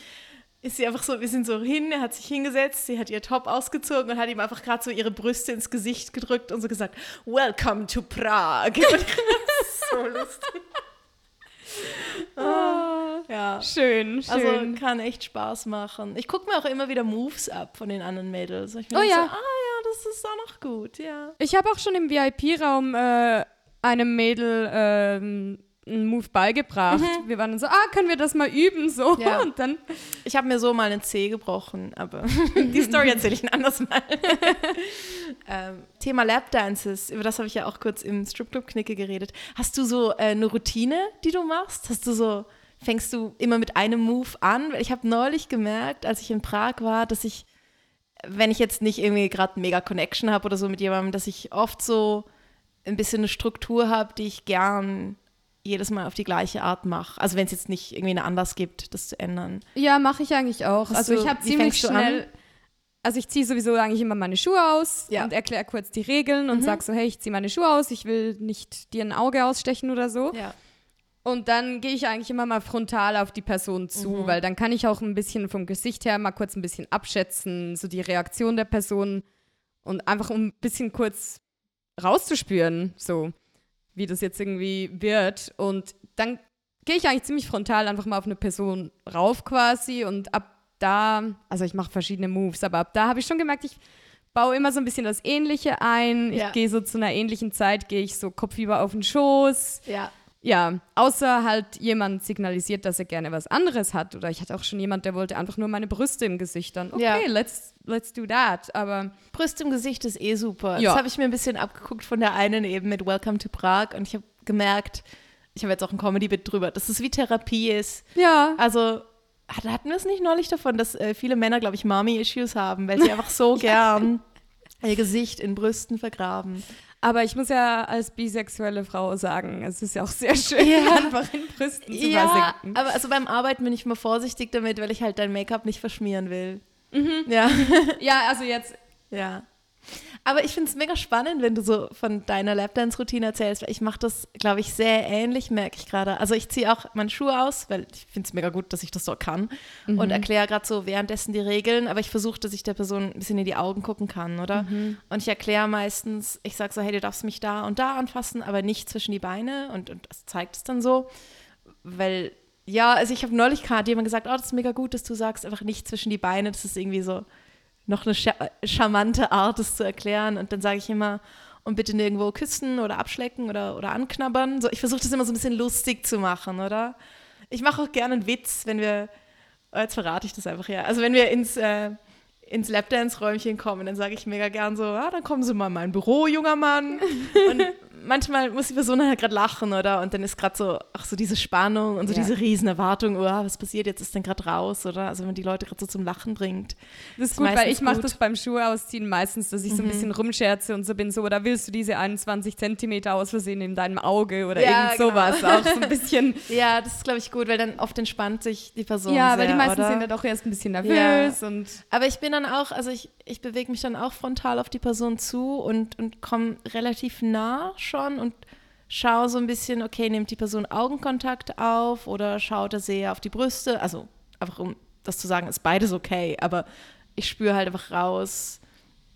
ist sie einfach so, wir sind so hin, er hat sich hingesetzt, sie hat ihr Top ausgezogen und hat ihm einfach gerade so ihre Brüste ins Gesicht gedrückt und so gesagt, Welcome to Prague. so lustig. Oh, ja. Schön, Also schön. kann echt Spaß machen. Ich gucke mir auch immer wieder Moves ab von den anderen Mädels. Oh so, ja. ah ja, das ist auch noch gut, ja. ich habe auch schon im VIP-Raum äh, einem Mädel ähm, einen Move beigebracht. Wir waren dann so, ah, können wir das mal üben? So. Mhm. Ja. Und dann, Ich habe mir so mal einen Zeh gebrochen, aber die Story erzähle ich ein anderes Mal. ähm, Thema Lapdances, über das habe ich ja auch kurz im Stripclub-Knicke geredet. Hast du so äh, eine Routine, die du machst? Hast du so, fängst du immer mit einem Move an? Ich habe neulich gemerkt, als ich in Prag war, dass ich, wenn ich jetzt nicht irgendwie gerade mega Connection habe oder so mit jemandem, dass ich oft so ein bisschen eine Struktur habe, die ich gern jedes Mal auf die gleiche Art mache. Also wenn es jetzt nicht irgendwie einen Anlass gibt, das zu ändern. ja, mache ich eigentlich auch. Hast also du- ich habe ziemlich schnell, also ich ziehe sowieso eigentlich immer meine Schuhe aus Ja. Mhm. und erkläre kurz die Regeln und sag so, hey, ich ziehe meine Schuhe aus, ich will nicht dir ein Auge ausstechen oder so. Ja. Und dann gehe ich eigentlich immer mal frontal auf die Person zu, Mhm. weil dann kann ich auch ein bisschen vom Gesicht her mal kurz ein bisschen abschätzen, so die Reaktion der Person und einfach um ein bisschen kurz rauszuspüren, so wie das jetzt irgendwie wird. Und dann gehe ich eigentlich ziemlich frontal einfach mal auf eine Person rauf quasi und ab da, also ich mache verschiedene Moves, aber ab da habe ich schon gemerkt, ich baue immer so ein bisschen das Ähnliche ein. Ja. Ich gehe so zu einer ähnlichen Zeit, gehe ich so kopfüber auf den Schoß. Ja. Ja, außer halt jemand signalisiert, dass er gerne was anderes hat. Oder ich hatte auch schon jemand, der wollte einfach nur meine Brüste im Gesicht. Dann, okay, Ja. let's, let's do that. Aber Brüste im Gesicht ist eh super. Ja. Das habe ich mir ein bisschen abgeguckt von der einen eben mit Welcome to Prague und ich habe gemerkt, ich habe jetzt auch ein Comedy-Bit drüber, dass es wie Therapie ist. ja, Also hat- hatten wir es nicht neulich davon, dass äh, viele Männer, glaube ich, Mommy-Issues haben, weil sie einfach so gern ihr Gesicht in Brüsten vergraben. Aber ich muss ja als bisexuelle Frau sagen, es ist ja auch sehr schön, Ja. einfach in Brüsten zu Ja, versinken. aber also beim Arbeiten bin ich immer vorsichtig damit, weil ich halt dein Make-up nicht verschmieren will. Mhm. Ja. Ja, also jetzt, Ja. Aber ich finde es mega spannend, wenn du so von deiner Lapdance-Routine erzählst, weil ich mache das, glaube ich, sehr ähnlich, merke ich gerade. Also ich ziehe auch meine Schuhe aus, weil ich finde es mega gut, dass ich das so kann und erkläre gerade so währenddessen die Regeln, aber ich versuche, dass ich der Person ein bisschen in die Augen gucken kann, oder? Und ich erkläre meistens, ich sage so, hey, du darfst mich da und da anfassen, aber nicht zwischen die Beine und, und das zeigt es dann so, weil, ja, also ich habe neulich gerade jemand gesagt, oh, das ist mega gut, dass du sagst, einfach nicht zwischen die Beine, das ist irgendwie so noch eine scha charmante Art, es zu erklären. Und dann sage ich immer, und bitte nirgendwo küssen oder abschlecken oder, oder anknabbern. So, ich versuche das immer so ein bisschen lustig zu machen, oder? Ich mache auch gerne einen Witz, wenn wir, oh, jetzt verrate ich das einfach ja. Also wenn wir ins, äh, ins Lapdance-Räumchen kommen, dann sage ich mega gern so, ah, dann kommen Sie mal in mein Büro, junger Mann. Und manchmal muss die Person halt gerade lachen, oder? Und dann ist gerade so, ach so diese Spannung und so Ja. diese riesen Erwartung, oh, was passiert jetzt, ist denn gerade raus, oder? Also wenn man die Leute gerade so zum Lachen bringt. das ist gut, weil ich mache. Mhm. das beim Schuhe ausziehen meistens, dass ich so ein bisschen rumscherze und so bin, so, oder willst du diese 21 Zentimeter aus Versehen in deinem Auge oder Ja, irgend genau. sowas. Auch so ein bisschen Ja, das ist, glaube ich, gut, weil dann oft entspannt sich die Person Ja, sehr, weil die meisten oder? sind ja doch erst ein bisschen nervös und Aber ich bin dann auch, also ich, ich bewege mich dann auch frontal auf die Person zu und, und komme relativ nah schon und schaue so ein bisschen, okay, nimmt die Person Augenkontakt auf oder schaut er sehr auf die Brüste? Also einfach um das zu sagen, ist beides okay, aber ich spüre halt einfach raus,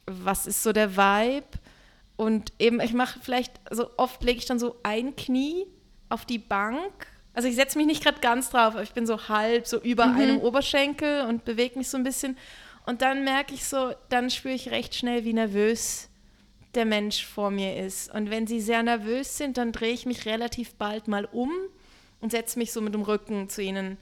was ist so der Vibe und eben, ich mache vielleicht, also oft lege ich dann so ein Knie auf die Bank. Also ich setze mich nicht gerade ganz drauf, aber ich bin so halb so über einem Oberschenkel und bewege mich so ein bisschen. Und dann merke ich so, dann spüre ich recht schnell, wie nervös der Mensch vor mir ist. Und wenn sie sehr nervös sind, dann drehe ich mich relativ bald mal um und setze mich so mit dem Rücken zu ihnen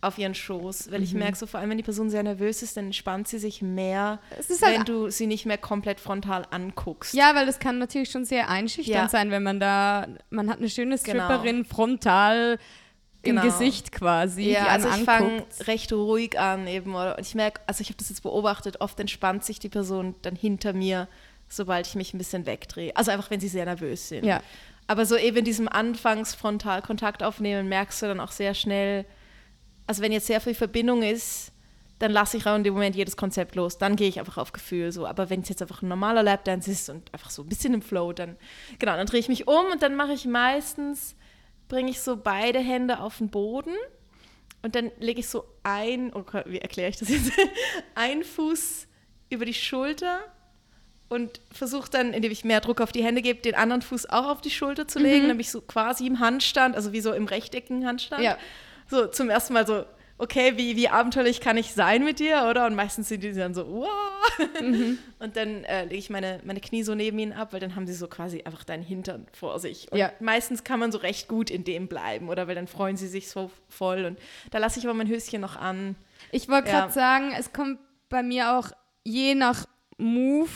auf ihren Schoß, weil ich merke so, vor allem wenn die Person sehr nervös ist, dann entspannt sie sich mehr, ist wenn halt- du sie nicht mehr komplett frontal anguckst. ja, weil das kann natürlich schon sehr einschüchternd Ja. sein, wenn man da, man hat eine schöne Genau. Stripperin frontal Genau. im Gesicht quasi, Ja, also ich fange recht ruhig an eben. Oder, und ich merke, also ich habe das jetzt beobachtet, oft entspannt sich die Person dann hinter mir, sobald ich mich ein bisschen wegdrehe. Also einfach, wenn sie sehr nervös sind. Ja. Aber so eben in diesem Anfangs-Frontal-Kontakt aufnehmen, merkst du dann auch sehr schnell, also wenn jetzt sehr viel Verbindung ist, dann lasse ich auch in dem Moment jedes Konzept los. Dann gehe ich einfach auf Gefühl so. Aber wenn es jetzt einfach ein normaler Lapdance ist und einfach so ein bisschen im Flow, dann genau, dann drehe ich mich um und dann mache ich meistens, bringe ich so beide Hände auf den Boden Und dann lege ich so ein, oh Gott, wie erkläre ich das jetzt? ein Fuß über die Schulter und versuche dann, indem ich mehr Druck auf die Hände gebe, den anderen Fuß auch auf die Schulter zu legen. Dann bin ich so quasi im Handstand, also wie so im rechteckigen Handstand. Ja. So zum ersten Mal so, okay, wie, wie abenteuerlich kann ich sein mit dir, oder? Und meistens sind die dann so, wow. Und dann äh, lege ich meine, meine Knie so neben ihnen ab, weil dann haben sie so quasi einfach deinen Hintern vor sich. Und Ja. meistens kann man so recht gut in dem bleiben, oder? Weil dann freuen sie sich so voll. Und da lasse ich aber mein Höschen noch an. Ich wollte Ja. gerade sagen, es kommt bei mir auch je nach Move,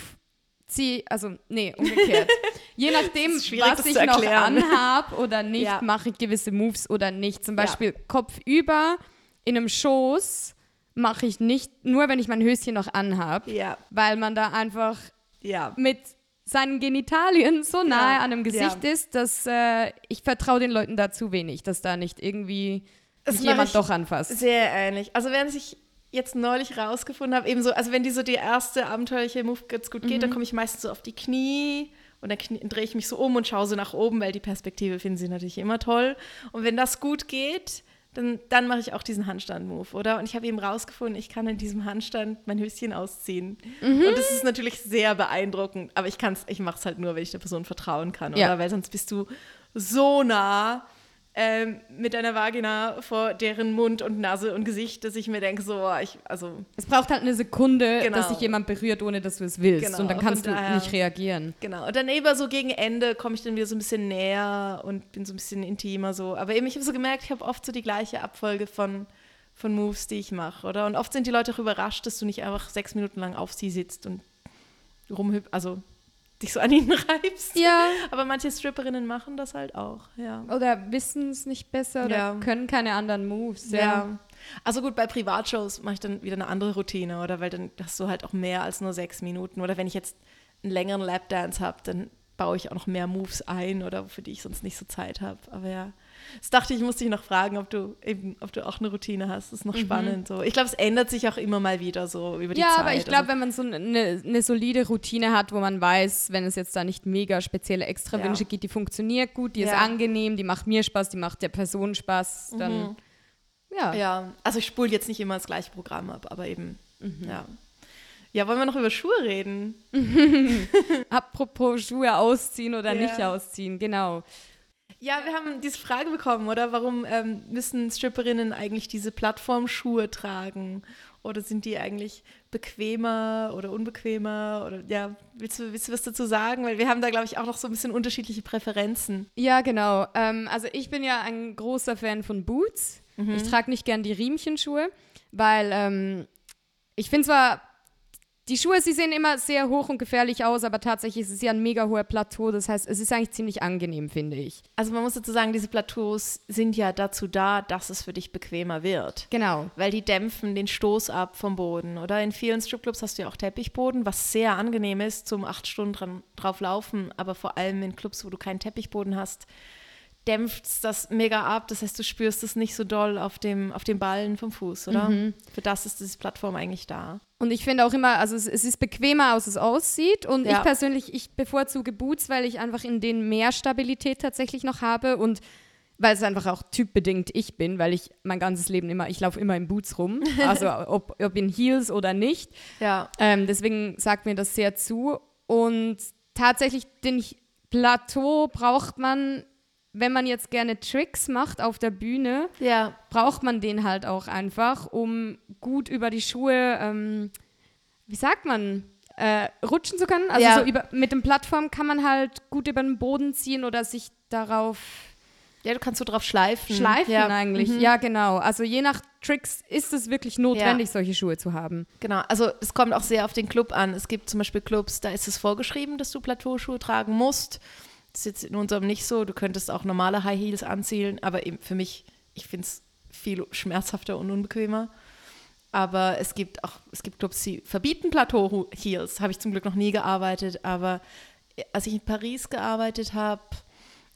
zieh, also nee, umgekehrt. je nachdem, was ich noch anhab oder nicht, Ja. mache ich gewisse Moves oder nicht. Zum Ja. Beispiel Kopf über in einem Schoß mache ich nicht, nur wenn ich mein Höschen noch anhab, Ja, weil man da einfach ja. mit seinen Genitalien so nahe an einem Gesicht ja. ist, dass äh, ich vertraue den Leuten da zu wenig, dass da nicht irgendwie Das sich mache jemand doch anfasst. Sehr ähnlich. Also während ich jetzt neulich rausgefunden habe, eben so, also wenn die so die erste abenteuerliche Move ganz gut geht, dann Mhm. komme ich meistens so auf die Knie und dann drehe ich mich so um und schaue so nach oben, weil die Perspektive finden sie natürlich immer toll. Und wenn das gut geht, dann, dann mache ich auch diesen Handstand-Move, oder? Und ich habe eben rausgefunden, ich kann in diesem Handstand mein Höschen ausziehen. Mhm. Und das ist natürlich sehr beeindruckend, aber ich kann's, ich mache es halt nur, wenn ich der Person vertrauen kann, Ja. oder? Weil sonst bist du so nah ähm, mit deiner Vagina vor deren Mund und Nase und Gesicht, dass ich mir denke, so, ich, also, Es braucht halt eine Sekunde, Genau. dass sich jemand berührt, ohne dass du es willst. Genau, Und dann kannst du daher- nicht reagieren. genau. Und dann eben so gegen Ende komme ich dann wieder so ein bisschen näher und bin so ein bisschen intimer so. Aber eben, ich habe so gemerkt, ich habe oft so die gleiche Abfolge von, von Moves, die ich mache, oder? Und oft sind die Leute auch überrascht, dass du nicht einfach sechs Minuten lang auf sie sitzt und rumhüb, also dich so an ihnen reibst. Ja. Aber manche Stripperinnen machen das halt auch, ja. Oder wissen es nicht besser oder Ja. können keine anderen Moves. Ja. Ja. Also gut, bei Privatshows mache ich dann wieder eine andere Routine, oder? Weil dann hast du halt auch mehr als nur sechs Minuten. Oder wenn ich jetzt einen längeren Lapdance habe, dann baue ich auch noch mehr Moves ein, oder für die ich sonst nicht so Zeit habe. Aber ja. Das dachte ich, musste ich noch fragen, ob du eben, ob du auch eine Routine hast. Das ist noch spannend. So. Ich glaube, es ändert sich auch immer mal wieder so über die Ja, Zeit. aber ich glaube, also, wenn man so eine, eine solide Routine hat, wo man weiß, wenn es jetzt da nicht mega spezielle Extrawünsche Ja. gibt, die funktioniert gut, die ist Ja. angenehm, die macht mir Spaß, die macht der Person Spaß, dann ja. ja, also ich spule jetzt nicht immer das gleiche Programm ab, aber eben, Mhm. ja. Ja, wollen wir noch über Schuhe reden? Apropos Schuhe ausziehen oder Ja. nicht ausziehen, genau. Ja, wir haben diese Frage bekommen, oder? Warum ähm, müssen Stripperinnen eigentlich diese Plattformschuhe tragen? Oder sind die eigentlich bequemer oder unbequemer? Oder ja, willst du, willst du was dazu sagen? Weil wir haben da, glaube ich, auch noch so ein bisschen unterschiedliche Präferenzen. Ja, genau. Ähm, also ich bin ja ein großer Fan von Boots. Ich trage nicht gern die Riemchenschuhe, weil ähm, ich finde zwar, die Schuhe, sie sehen immer sehr hoch und gefährlich aus, aber tatsächlich ist es ja ein mega hoher Plateau. Das heißt, es ist eigentlich ziemlich angenehm, finde ich. Also man muss dazu sagen, diese Plateaus sind ja dazu da, dass es für dich bequemer wird. Genau. Weil die dämpfen den Stoß ab vom Boden. Oder in vielen Stripclubs hast du ja auch Teppichboden, was sehr angenehm ist zum acht Stunden dran, drauf laufen. Aber vor allem in Clubs, wo du keinen Teppichboden hast, dämpft es das mega ab. Das heißt, du spürst es nicht so doll auf dem, auf den Ballen vom Fuß, oder? Für das ist diese Plattform eigentlich da. Und ich finde auch immer, also es, es ist bequemer, als es aussieht. Und Ja. ich persönlich, ich bevorzuge Boots, weil ich einfach in denen mehr Stabilität tatsächlich noch habe und weil es einfach auch typbedingt ich bin, weil ich mein ganzes Leben immer, ich laufe immer in Boots rum, also ob, ob in Heels oder nicht. Ja. Ähm, deswegen sagt mir das sehr zu. Und tatsächlich den Plateau braucht man, wenn man jetzt gerne Tricks macht auf der Bühne, Ja. braucht man den halt auch einfach, um gut über die Schuhe, ähm, wie sagt man, äh, rutschen zu können. Also Ja. so über, mit dem Plattform kann man halt gut über den Boden ziehen oder sich darauf Ja, du kannst so drauf schleifen. schleifen ja. eigentlich. Mhm. Ja, genau. Also je nach Tricks ist es wirklich notwendig, solche Schuhe zu haben. Genau, also es kommt auch sehr auf den Club an. Es gibt zum Beispiel Clubs, da ist es vorgeschrieben, dass du Plateauschuhe tragen musst. Das ist jetzt in unserem nicht so. Du könntest auch normale High Heels anziehen, aber eben für mich, ich finde es viel schmerzhafter und unbequemer. Aber es gibt auch, es gibt Clubs, die verbieten Plateau-Heels. Habe ich zum Glück noch nie gearbeitet, aber als ich in Paris gearbeitet habe,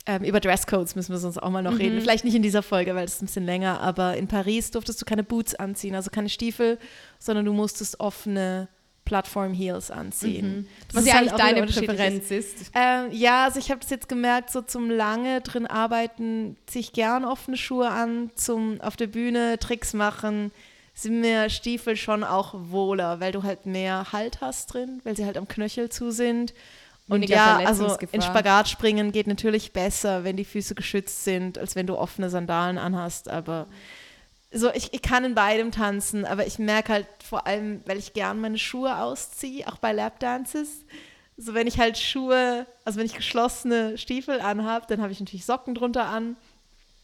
ähm, über Dresscodes müssen wir sonst auch mal noch reden. Vielleicht nicht in dieser Folge, weil ist ein bisschen länger, aber in Paris durftest du keine Boots anziehen, also keine Stiefel, sondern du musstest offene Plattform Heels anziehen. Mhm. Was ja halt eigentlich deine. Präferenz ist. Ähm, ja, also ich habe das jetzt gemerkt, so zum lange drin arbeiten ziehe ich gern offene Schuhe an, zum auf der Bühne Tricks machen sind mir Stiefel schon auch wohler, weil du halt mehr Halt hast drin, weil sie halt am Knöchel zu sind. Und Weniger ja, also in Spagat springen geht natürlich besser, wenn die Füße geschützt sind, als wenn du offene Sandalen anhast. Aber so, ich, ich kann in beidem tanzen, aber ich merke halt vor allem, weil ich gern meine Schuhe ausziehe, auch bei Lapdances. So, wenn ich halt Schuhe, also wenn ich geschlossene Stiefel anhabe, dann habe ich natürlich Socken drunter an.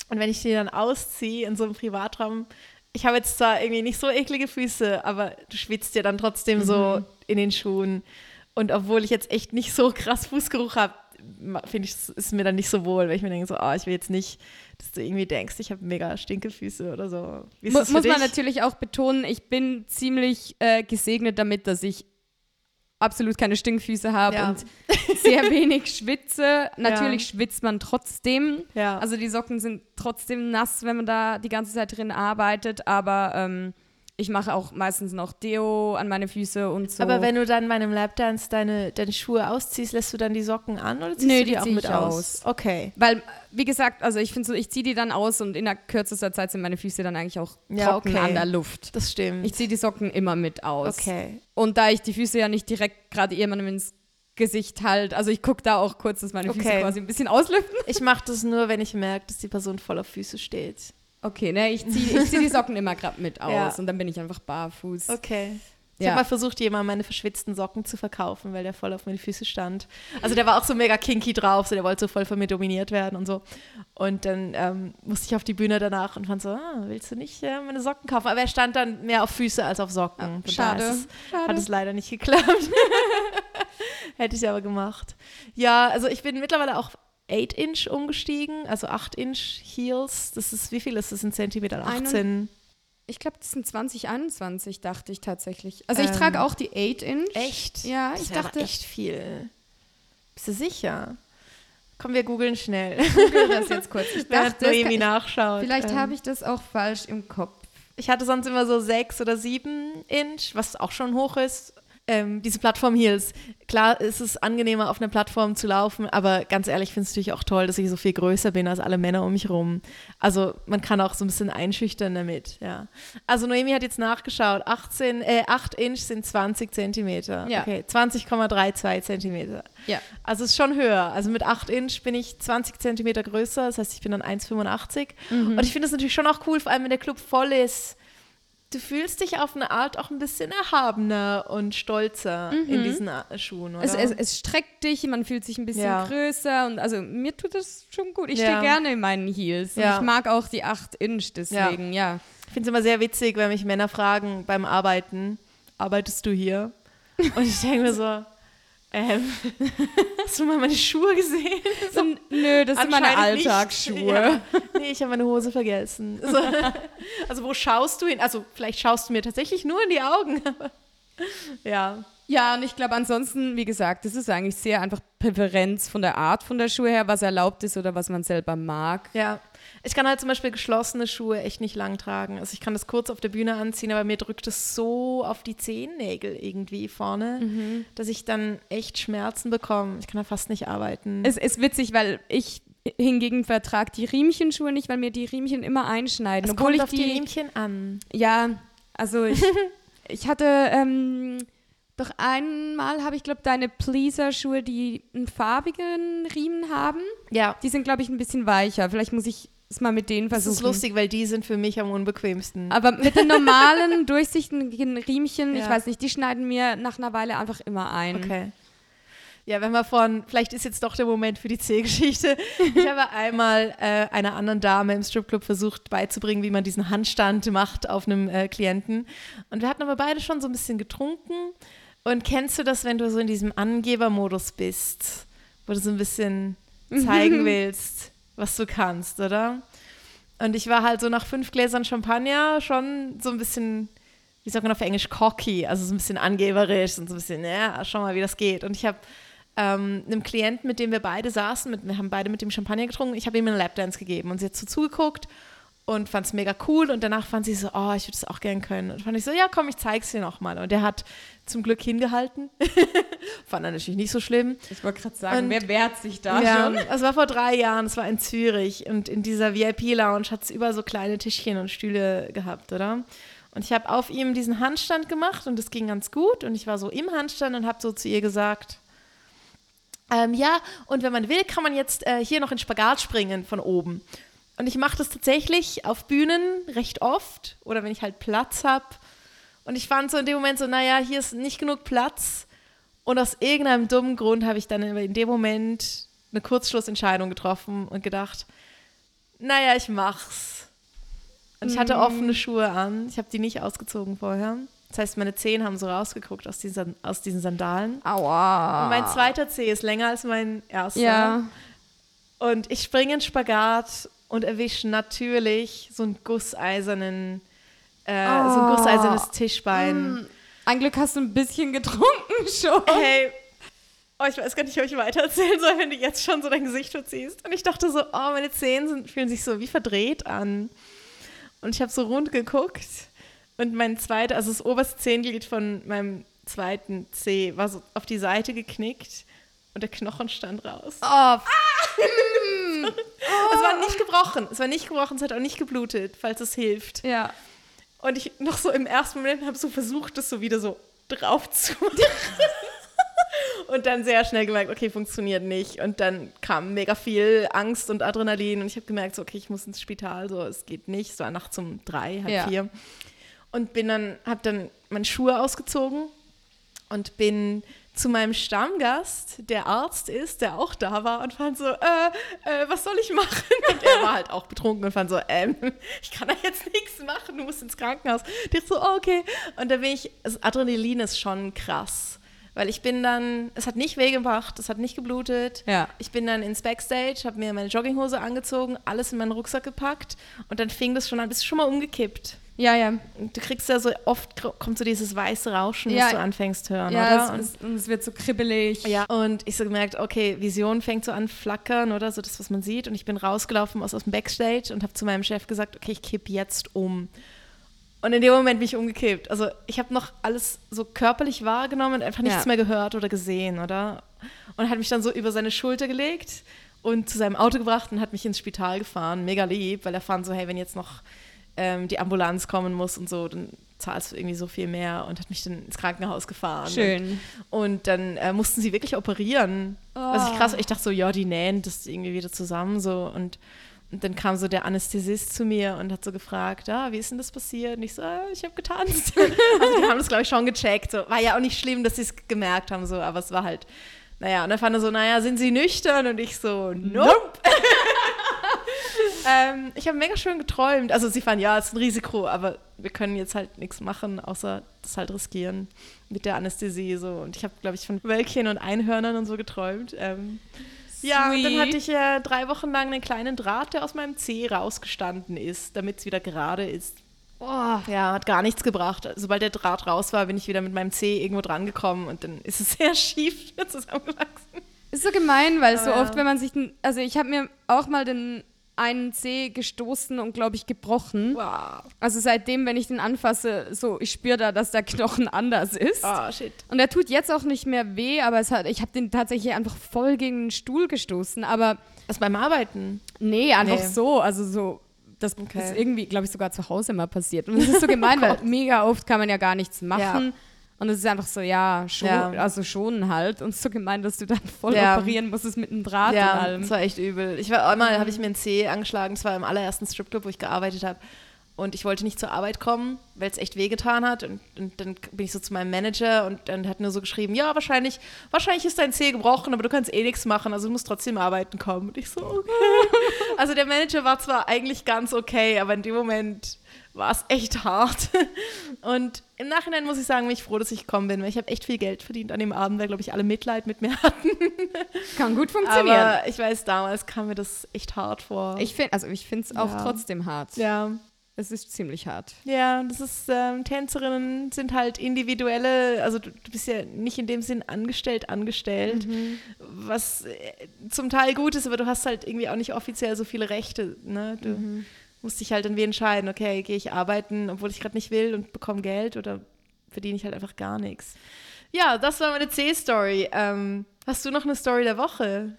Und wenn ich die dann ausziehe in so einem Privatraum, ich habe jetzt zwar irgendwie nicht so eklige Füße, aber du schwitzt ja dann trotzdem so in den Schuhen. Und obwohl ich jetzt echt nicht so krass Fußgeruch habe, finde ich, es ist mir dann nicht so wohl, weil ich mir denke so, oh, ich will jetzt nicht, dass du irgendwie denkst, ich habe mega Stinkefüße oder so. Mu muss man dich? natürlich auch betonen, ich bin ziemlich äh, gesegnet damit, dass ich absolut keine Stinkfüße habe Ja. und sehr wenig schwitze. Natürlich schwitzt man trotzdem. Ja. Also die Socken sind trotzdem nass, wenn man da die ganze Zeit drin arbeitet, aber ähm, ich mache auch meistens noch Deo an meine Füße und so. Aber wenn du dann bei einem Lapdance deine, deine Schuhe ausziehst, lässt du dann die Socken an oder ziehst Nö, du die die auch mit ich aus? aus. Okay. Weil, wie gesagt, also ich finde so, ich ziehe die dann aus und in der kürzester Zeit sind meine Füße dann eigentlich auch Ja, trocken okay. an der Luft. Das stimmt. Ich ziehe die Socken immer mit aus. okay. Und da ich die Füße ja nicht direkt gerade jemandem ins Gesicht halt, also ich gucke da auch kurz, dass meine Füße Okay. quasi ein bisschen auslüften. Ich mache das nur, wenn ich merke, dass die Person voll auf Füße steht. Okay, ne, ich ziehe ich zieh die Socken immer gerade mit aus Ja. und dann bin ich einfach barfuß. Okay. Ich Ja. habe mal versucht, jemandem meine verschwitzten Socken zu verkaufen, weil der voll auf meine Füße stand. Also der war auch so mega kinky drauf, so der wollte so voll von mir dominiert werden und so. Und dann ähm, musste ich auf die Bühne danach und fand so, ah, willst du nicht äh, meine Socken kaufen? Aber er stand dann mehr auf Füße als auf Socken. Von daher Schade. es- Schade. Hat es leider nicht geklappt. Hätte ich aber gemacht. Ja, also ich bin mittlerweile auch 8-Inch umgestiegen, also 8-Inch Heels. Das ist, wie viel ist das in Zentimetern? 18. Ich glaube, das sind 2021, dachte ich tatsächlich. Also ich Ähm, trage auch die 8-Inch. Echt? Ja, das ich dachte, echt viel. Bist du sicher? Komm, wir googeln schnell. google das jetzt kurz. Ich dachte, Noemi nachschaut. vielleicht Ähm, habe ich das auch falsch im Kopf. Ich hatte sonst immer so sechs oder sieben Inch, was auch schon hoch ist. Ähm, diese Plattform Heels. Klar ist es angenehmer, auf einer Plattform zu laufen, aber ganz ehrlich, ich finde es natürlich auch toll, dass ich so viel größer bin als alle Männer um mich rum. Also man kann auch so ein bisschen einschüchtern damit, ja. Also Noemi hat jetzt nachgeschaut, 18, äh, 8 Inch sind 20 Zentimeter. Ja. Okay, 20,32 Zentimeter. Ja. Also es ist schon höher. Also mit 8 Inch bin ich 20 Zentimeter größer, das heißt, ich bin dann 1,85. Mhm. Und ich finde das natürlich schon auch cool, vor allem wenn der Club voll ist. Du fühlst dich auf eine Art auch ein bisschen erhabener und stolzer in diesen äh, Schuhen, oder? Mhm. Es, es, es streckt dich, man fühlt sich ein bisschen Ja. größer und also mir tut das schon gut. Ich Ja. stehe gerne in meinen Heels. Und Ja. ich mag auch die 8 Inch, deswegen, ja. Ich finde es immer sehr witzig, wenn mich Männer fragen beim Arbeiten, arbeitest du hier? Und ich denke mir so, ähm, hast du mal meine Schuhe gesehen? So, nö, das sind meine. Alltagsschuhe. Ja. Nee, ich habe meine Hose vergessen. So. Also wo schaust du hin? Also vielleicht schaust du mir tatsächlich nur in die Augen. aber- ja. Ja, und ich glaube ansonsten, wie gesagt, das ist eigentlich sehr einfach Präferenz von der Art von der Schuhe her, was erlaubt ist oder was man selber mag. Ja. Ich kann halt zum Beispiel geschlossene Schuhe echt nicht lang tragen. Also ich kann das kurz auf der Bühne anziehen, aber mir drückt es so auf die Zehennägel irgendwie vorne, Mhm. dass ich dann echt Schmerzen bekomme. Ich kann da fast nicht arbeiten. Es ist witzig, weil ich hingegen vertrage die Riemchenschuhe nicht, weil mir die Riemchen immer einschneiden. es obwohl kommt ich auf die, Riemchen an. Ja, also ich, ich hatte ähm, doch einmal habe ich glaube deine Pleaser-Schuhe, die einen farbigen Riemen haben. Ja. Die sind glaube ich ein bisschen weicher. Vielleicht muss ich es mal mit denen Das versuchen. ist lustig, weil die sind für mich am unbequemsten. Aber mit den normalen, durchsichtigen Riemchen, ich Ja. weiß nicht, die schneiden mir nach einer Weile einfach immer ein. Okay. Ja, wenn wir von, vielleicht ist jetzt doch der Moment für die C-Geschichte. Ich habe einmal äh, einer anderen Dame im Stripclub versucht beizubringen, wie man diesen Handstand macht auf einem äh, Klienten. Und wir hatten aber beide schon so ein bisschen getrunken. Und kennst du das, wenn du so in diesem Angebermodus bist, wo du so ein bisschen zeigen willst, was du kannst, oder? Und ich war halt so nach fünf Gläsern Champagner schon so ein bisschen, wie sagt man auf Englisch, cocky, also so ein bisschen angeberisch und so ein bisschen, ja, schau mal, wie das geht. Und ich habe ähm, einem Klienten, mit dem wir beide saßen, mit, wir haben beide mit dem Champagner getrunken, ich habe ihm einen Lapdance gegeben und sie hat so zugeguckt und fand es mega cool. Und danach fand sie so, oh, ich würde es auch gern können. Und fand ich so, ja, komm, ich zeig's dir nochmal. Und der hat zum Glück hingehalten. fand er natürlich nicht so schlimm. Ich wollte gerade sagen, Und- wer wehrt sich da ja, schon? es war vor drei Jahren, es war in Zürich. Und in dieser VIP-Lounge hat es überall so kleine Tischchen und Stühle gehabt, oder? Und ich habe auf ihm diesen Handstand gemacht und es ging ganz gut. Und ich war so im Handstand und habe so zu ihr gesagt, ähm, ja, und wenn man will, kann man jetzt äh, hier noch in Spagat springen von oben. Und ich mache das tatsächlich auf Bühnen recht oft oder wenn ich halt Platz habe. Und ich fand so in dem Moment so, naja, hier ist nicht genug Platz. Und aus irgendeinem dummen Grund habe ich dann in dem Moment eine Kurzschlussentscheidung getroffen und gedacht, naja, ich mach's. Und ich hatte offene Schuhe an. Ich habe die nicht ausgezogen vorher. Das heißt, meine Zehen haben so rausgeguckt aus diesen, aus diesen Sandalen. Aua. Und mein zweiter Zeh ist länger als mein erster. Ja. Und ich springe in Spagat und erwische natürlich so einen gusseisernen, äh, so ein Oh. gusseisernes Tischbein. Ein Glück hast du ein bisschen getrunken schon. Hey, oh, ich weiß gar nicht, ob ich weiter erzählen soll, wenn du jetzt schon so dein Gesicht verziehst. Und ich dachte so, oh, meine Zehen sind, fühlen sich so wie verdreht an. Und ich habe so rund geguckt und mein zweiter, also das oberste Zehenglied von meinem zweiten Zeh war so auf die Seite geknickt und der Knochen stand raus. Oh, Es war nicht gebrochen, es war nicht gebrochen, es hat auch nicht geblutet, falls es hilft. ja. Und ich noch so im ersten Moment habe so versucht, das so wieder so drauf zu machen. und dann sehr schnell gemerkt, okay, funktioniert nicht. Und dann kam mega viel Angst und Adrenalin und ich habe gemerkt, so, okay, ich muss ins Spital, so, es geht nicht. Es war nachts um drei, halb Ja. vier. Und bin dann, habe dann meine Schuhe ausgezogen und bin zu meinem Stammgast, der Arzt ist, der auch da war und fand so, äh, äh, was soll ich machen? Und er war halt auch betrunken und fand so, ähm, ich kann da jetzt nichts machen, du musst ins Krankenhaus. Und ich so, oh, okay. Und da bin ich, das Adrenalin ist schon krass. Weil ich bin dann, es hat nicht wehgemacht, es hat nicht geblutet. Ja. Ich bin dann ins Backstage, habe mir meine Jogginghose angezogen, alles in meinen Rucksack gepackt und dann fing das schon an, bist du schon mal umgekippt. Ja, ja. Du kriegst ja so, oft kommt so dieses weiße Rauschen, Ja. was du anfängst hören, Ja, oder? es, und es wird so kribbelig. Ja, und ich so gemerkt, okay, Vision fängt so an flackern oder so das, was man sieht. Und ich bin rausgelaufen aus, aus dem Backstage und habe zu meinem Chef gesagt, okay, ich kipp jetzt um. Und in dem Moment bin ich umgekippt. Also ich habe noch alles so körperlich wahrgenommen und einfach nichts Ja. mehr gehört oder gesehen, oder? Und hat mich dann so über seine Schulter gelegt und zu seinem Auto gebracht und hat mich ins Spital gefahren. Mega lieb, weil er fand so, hey, wenn jetzt noch ähm, die Ambulanz kommen muss und so, dann zahlst du irgendwie so viel mehr und hat mich dann ins Krankenhaus gefahren. Schön. Und dann äh, mussten sie wirklich operieren. Was ich krass, ich dachte so, ja, die nähen das irgendwie wieder zusammen so und, und dann kam so der Anästhesist zu mir und hat so gefragt, ah, wie ist denn das passiert? Und ich so, ah, ich habe getanzt. also die haben das, glaube ich, schon gecheckt. So. War ja auch nicht schlimm, dass sie es gemerkt haben, so, aber es war halt, naja, und dann fand er so, naja, sind sie nüchtern? Und ich so, nope. ähm, ich habe mega schön geträumt. Also sie fanden, ja, es ist ein Risiko, aber wir können jetzt halt nichts machen, außer das halt riskieren mit der Anästhesie. So. Und ich habe, glaube ich, von Wölkchen und Einhörnern und so geträumt. Ähm, ja, und dann hatte ich äh, drei Wochen lang einen kleinen Draht, der aus meinem Zeh rausgestanden ist, damit es wieder gerade ist. Oh. Ja, hat gar nichts gebracht. Sobald der Draht raus war, bin ich wieder mit meinem Zeh irgendwo dran gekommen und dann ist es sehr schief zusammengewachsen. Ist so gemein, weil so Aber ja. oft, wenn man sich, also ich habe mir auch mal den einen Zeh gestoßen und glaube ich gebrochen. Wow. Also seitdem, wenn ich den anfasse, so ich spüre da, dass der Knochen anders ist. Oh, shit. Und er tut jetzt auch nicht mehr weh, aber es hat, ich habe den tatsächlich einfach voll gegen den Stuhl gestoßen. Aber Was beim Arbeiten? nee, einfach Nee. so. Also so, das Okay. Oh ist irgendwie, glaube ich, sogar zu Hause mal passiert. Und es ist so gemein, weil mega oft kann man ja gar nichts machen. Und es ist einfach so, ja, schon, Ja. also schon halt. Und so gemein, dass du dann voll Ja. operieren musstest mit einem Draht und Ja, allem. das war echt übel. Ich war einmal, habe ich mir einen Zeh angeschlagen, das war im allerersten Stripclub, wo ich gearbeitet habe. Und ich wollte nicht zur Arbeit kommen, weil es echt wehgetan hat. Und, und dann bin ich so zu meinem Manager und dann hat nur so geschrieben, ja, wahrscheinlich, wahrscheinlich ist dein Zeh gebrochen, aber du kannst eh nichts machen, also du musst trotzdem arbeiten kommen. Und ich so, okay. also der Manager war zwar eigentlich ganz okay, aber in dem Moment war es echt hart. Und im Nachhinein muss ich sagen, bin ich froh, dass ich gekommen bin, weil ich habe echt viel Geld verdient an dem Abend, weil, glaube ich, alle Mitleid mit mir hatten. Kann gut funktionieren. Aber ich weiß, damals kam mir das echt hart vor. ich finde, also ich finde es auch Ja. trotzdem hart. ja, Es ist ziemlich hart. ja, das ist, ähm, Tänzerinnen sind halt individuelle, also du, du bist ja nicht in dem Sinn angestellt, angestellt, was äh, zum Teil gut ist, aber du hast halt irgendwie auch nicht offiziell so viele Rechte, ne? Du, musste ich halt dann wie entscheiden, okay, gehe ich arbeiten, obwohl ich gerade nicht will und bekomme Geld oder verdiene ich halt einfach gar nichts. Ja, das war meine C-Story. Ähm, hast du noch eine Story der Woche?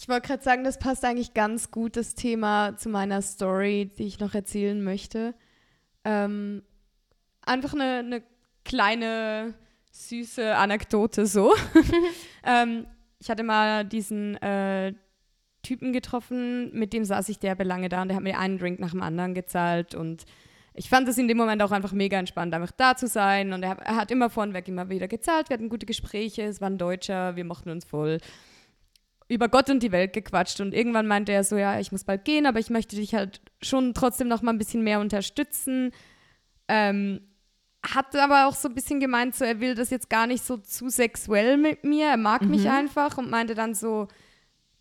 Ich wollte gerade sagen, das passt eigentlich ganz gut, das Thema zu meiner Story, die ich noch erzählen möchte. Ähm, einfach eine, eine kleine, süße Anekdote so. ähm, ich hatte mal diesen äh, Typen getroffen, mit dem saß ich derbe lange da und der hat mir einen Drink nach dem anderen gezahlt und ich fand es in dem Moment auch einfach mega entspannt, einfach da zu sein und er, er hat immer vorneweg immer wieder gezahlt, wir hatten gute Gespräche, es war ein Deutscher, wir mochten uns voll über Gott und die Welt gequatscht und irgendwann meinte er so, ja, ich muss bald gehen, aber ich möchte dich halt schon trotzdem noch mal ein bisschen mehr unterstützen. Ähm, hat aber auch so ein bisschen gemeint, so er will das jetzt gar nicht so zu sexuell mit mir, er mag mhm. mich einfach und meinte dann so,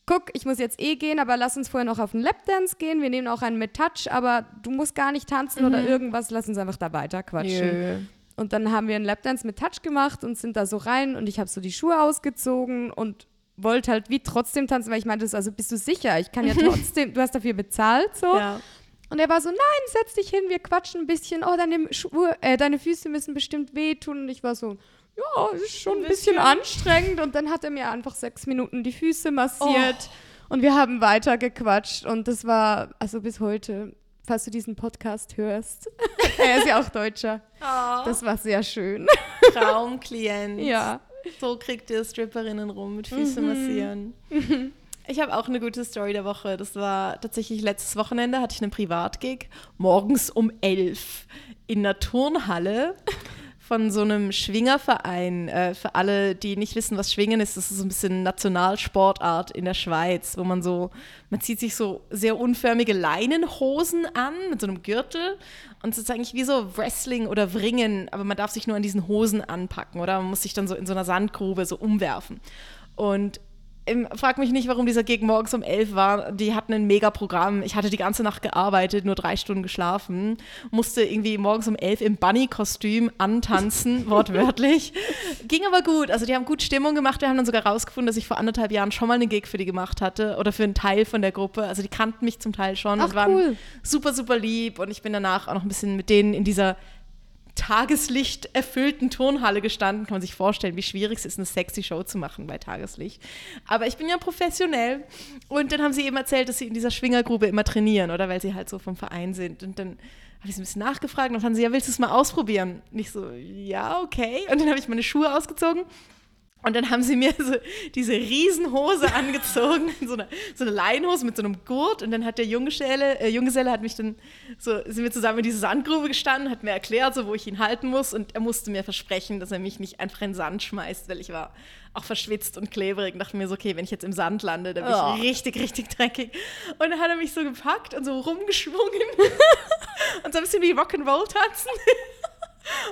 guck, ich muss jetzt eh gehen, aber lass uns vorher noch auf einen Lapdance gehen, wir nehmen auch einen mit Touch, aber du musst gar nicht tanzen mhm. oder irgendwas, lass uns einfach da weiter quatschen. Jö. Und dann haben wir einen Lapdance mit Touch gemacht und sind da so rein und ich habe so die Schuhe ausgezogen und wollte halt wie trotzdem tanzen, weil ich meinte, also bist du sicher? Ich kann ja trotzdem, du hast dafür bezahlt, so. Ja. Und er war so, nein, setz dich hin, wir quatschen ein bisschen. Oh, deine, Schuhe, äh, deine Füße müssen bestimmt wehtun. Und ich war so, ja, ist schon ein bisschen, bisschen anstrengend. Und dann hat er mir einfach sechs Minuten die Füße massiert. Oh. Und wir haben weiter gequatscht. Und das war, also bis heute, falls du diesen Podcast hörst, er ist ja auch Deutscher. Oh. Das war sehr schön. Traumklient. ja. So kriegt ihr Stripperinnen rum mit Füße mhm. massieren. Ich habe auch eine gute Story der Woche. Das war tatsächlich letztes Wochenende, hatte ich einen Privatgig, morgens um elf in der Turnhalle von so einem Schwingerverein. Äh, für alle, die nicht wissen, was Schwingen ist, das ist so ein bisschen Nationalsportart in der Schweiz, wo man so, man zieht sich so sehr unförmige Leinenhosen an mit so einem Gürtel und es ist eigentlich wie so Wrestling oder Wringen, aber man darf sich nur an diesen Hosen anpacken oder man muss sich dann so in so einer Sandgrube so umwerfen. Und frag mich nicht, warum dieser Gig morgens um elf war. Die hatten ein Mega-Programm. Ich hatte die ganze Nacht gearbeitet, nur drei Stunden geschlafen. Musste irgendwie morgens um elf im Bunny-Kostüm antanzen, wortwörtlich. Ging aber gut. Also die haben gut Stimmung gemacht. Wir haben dann sogar rausgefunden, dass ich vor anderthalb Jahren schon mal einen Gig für die gemacht hatte oder für einen Teil von der Gruppe. Also die kannten mich zum Teil schon Ach, und waren cool. super, super lieb. Und ich bin danach auch noch ein bisschen mit denen in dieser Tageslicht erfüllten Turnhalle gestanden. Kann man sich vorstellen, wie schwierig es ist, eine sexy Show zu machen bei Tageslicht. Aber ich bin ja professionell. Und dann haben sie eben erzählt, dass sie in dieser Schwingergrube immer trainieren, oder weil sie halt so vom Verein sind. Und dann habe ich so ein bisschen nachgefragt und dann fanden sie, ja, willst du es mal ausprobieren? Und ich so, ja, okay. Und dann habe ich meine Schuhe ausgezogen und dann haben sie mir so diese Riesenhose angezogen, so eine, so eine Leinhose mit so einem Gurt. Und dann hat der Junggeselle, äh, Junggeselle hat mich dann so, sind wir zusammen in diese Sandgrube gestanden, hat mir erklärt, so, wo ich ihn halten muss. Und er musste mir versprechen, dass er mich nicht einfach in den Sand schmeißt, weil ich war auch verschwitzt und klebrig. Und dachte mir so, okay, wenn ich jetzt im Sand lande, dann bin oh. ich richtig, richtig dreckig. Und dann hat er mich so gepackt und so rumgeschwungen und so ein bisschen wie Rock'n'Roll tanzen.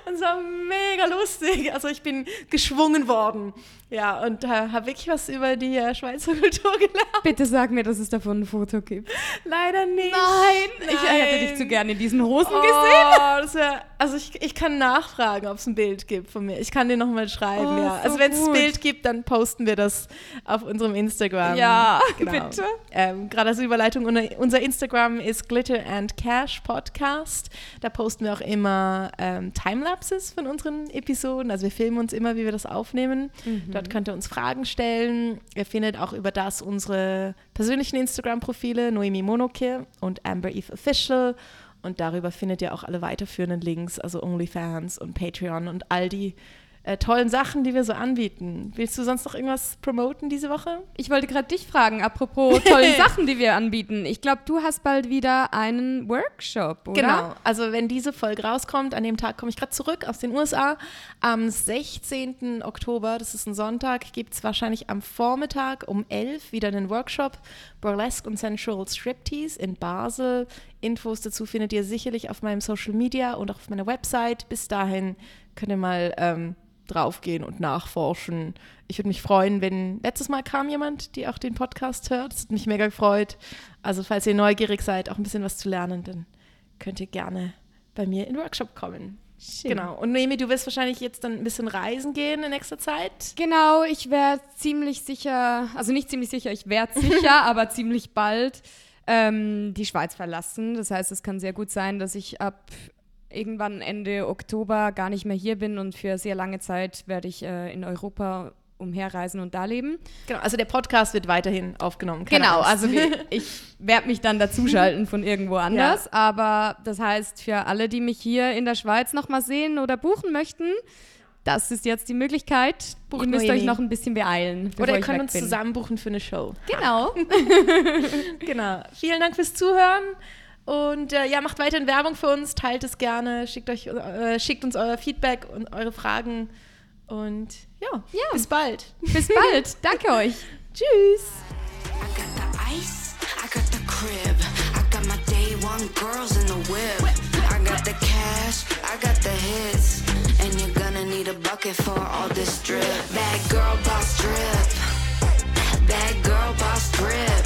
Und es war mega lustig. Also ich bin geschwungen worden. Ja, und äh, habe wirklich was über die äh, Schweizer Kultur gelernt. Bitte sag mir, dass es davon ein Foto gibt. Leider nicht. Nein, Nein. ich hätte dich zu gerne in diesen Hosen oh, gesehen. Wär, also ich, ich kann nachfragen, ob es ein Bild gibt von mir. Ich kann dir nochmal schreiben, oh, ja. So also wenn es ein Bild gibt, dann posten wir das auf unserem Instagram. Ja, genau. bitte. Ähm, Gerade als Überleitung, unser Instagram ist Glitter and Cash Podcast. Da posten wir auch immer ähm, Timelapses von unseren Episoden. Also wir filmen uns immer, wie wir das aufnehmen. Mhm. Dort könnt ihr uns Fragen stellen. Ihr findet auch über das unsere persönlichen Instagram-Profile, Noemi Monoke und Amber Eve Official. Und darüber findet ihr auch alle weiterführenden Links, also OnlyFans und Patreon und all die äh, tollen Sachen, die wir so anbieten. Willst du sonst noch irgendwas promoten diese Woche? Ich wollte gerade dich fragen, apropos tollen Sachen, die wir anbieten. Ich glaube, du hast bald wieder einen Workshop, oder? Genau. Also wenn diese Folge rauskommt, an dem Tag komme ich gerade zurück aus den USA. Am 16. Oktober, das ist ein Sonntag, gibt es wahrscheinlich am Vormittag um 11 wieder einen Workshop Burlesque und Sensual Striptease in Basel. Infos dazu findet ihr sicherlich auf meinem Social Media und auch auf meiner Website. Bis dahin könnt ihr mal ähm, draufgehen und nachforschen. Ich würde mich freuen, wenn letztes Mal kam jemand, die auch den Podcast hört. Das hat mich mega gefreut. Also falls ihr neugierig seid, auch ein bisschen was zu lernen, dann könnt ihr gerne bei mir in den Workshop kommen. Schön. Genau. Und Noemi, du wirst wahrscheinlich jetzt dann ein bisschen reisen gehen in nächster Zeit. Genau, ich werde ziemlich sicher, also nicht ziemlich sicher, ich werde sicher, aber ziemlich bald ähm, die Schweiz verlassen. Das heißt, es kann sehr gut sein, dass ich ab irgendwann Ende Oktober gar nicht mehr hier bin und für sehr lange Zeit werde ich äh, in Europa umherreisen und da leben. Genau, also der Podcast wird weiterhin aufgenommen. Genau, Angst. also wir, ich werde mich dann dazuschalten von irgendwo anders. Aber das heißt, für alle, die mich hier in der Schweiz nochmal sehen oder buchen möchten, das ist jetzt die Möglichkeit. Bucht ihr müsst euch noch ein bisschen beeilen. Oder ihr könnt uns bin. zusammen buchen für eine Show. Genau. Genau. Vielen Dank fürs Zuhören. Und äh, ja, macht weiterhin Werbung für uns, teilt es gerne, schickt, euch, äh, schickt uns euer Feedback und eure Fragen. Und ja, ja. bis bald. Bis bald. Danke euch. Tschüss. I got the ice, I got the crib, I got my day one girls in the whip. I got the cash, I got the hits, and you're gonna need a bucket for all this drip. Bad girl boss drip, bad girl boss drip.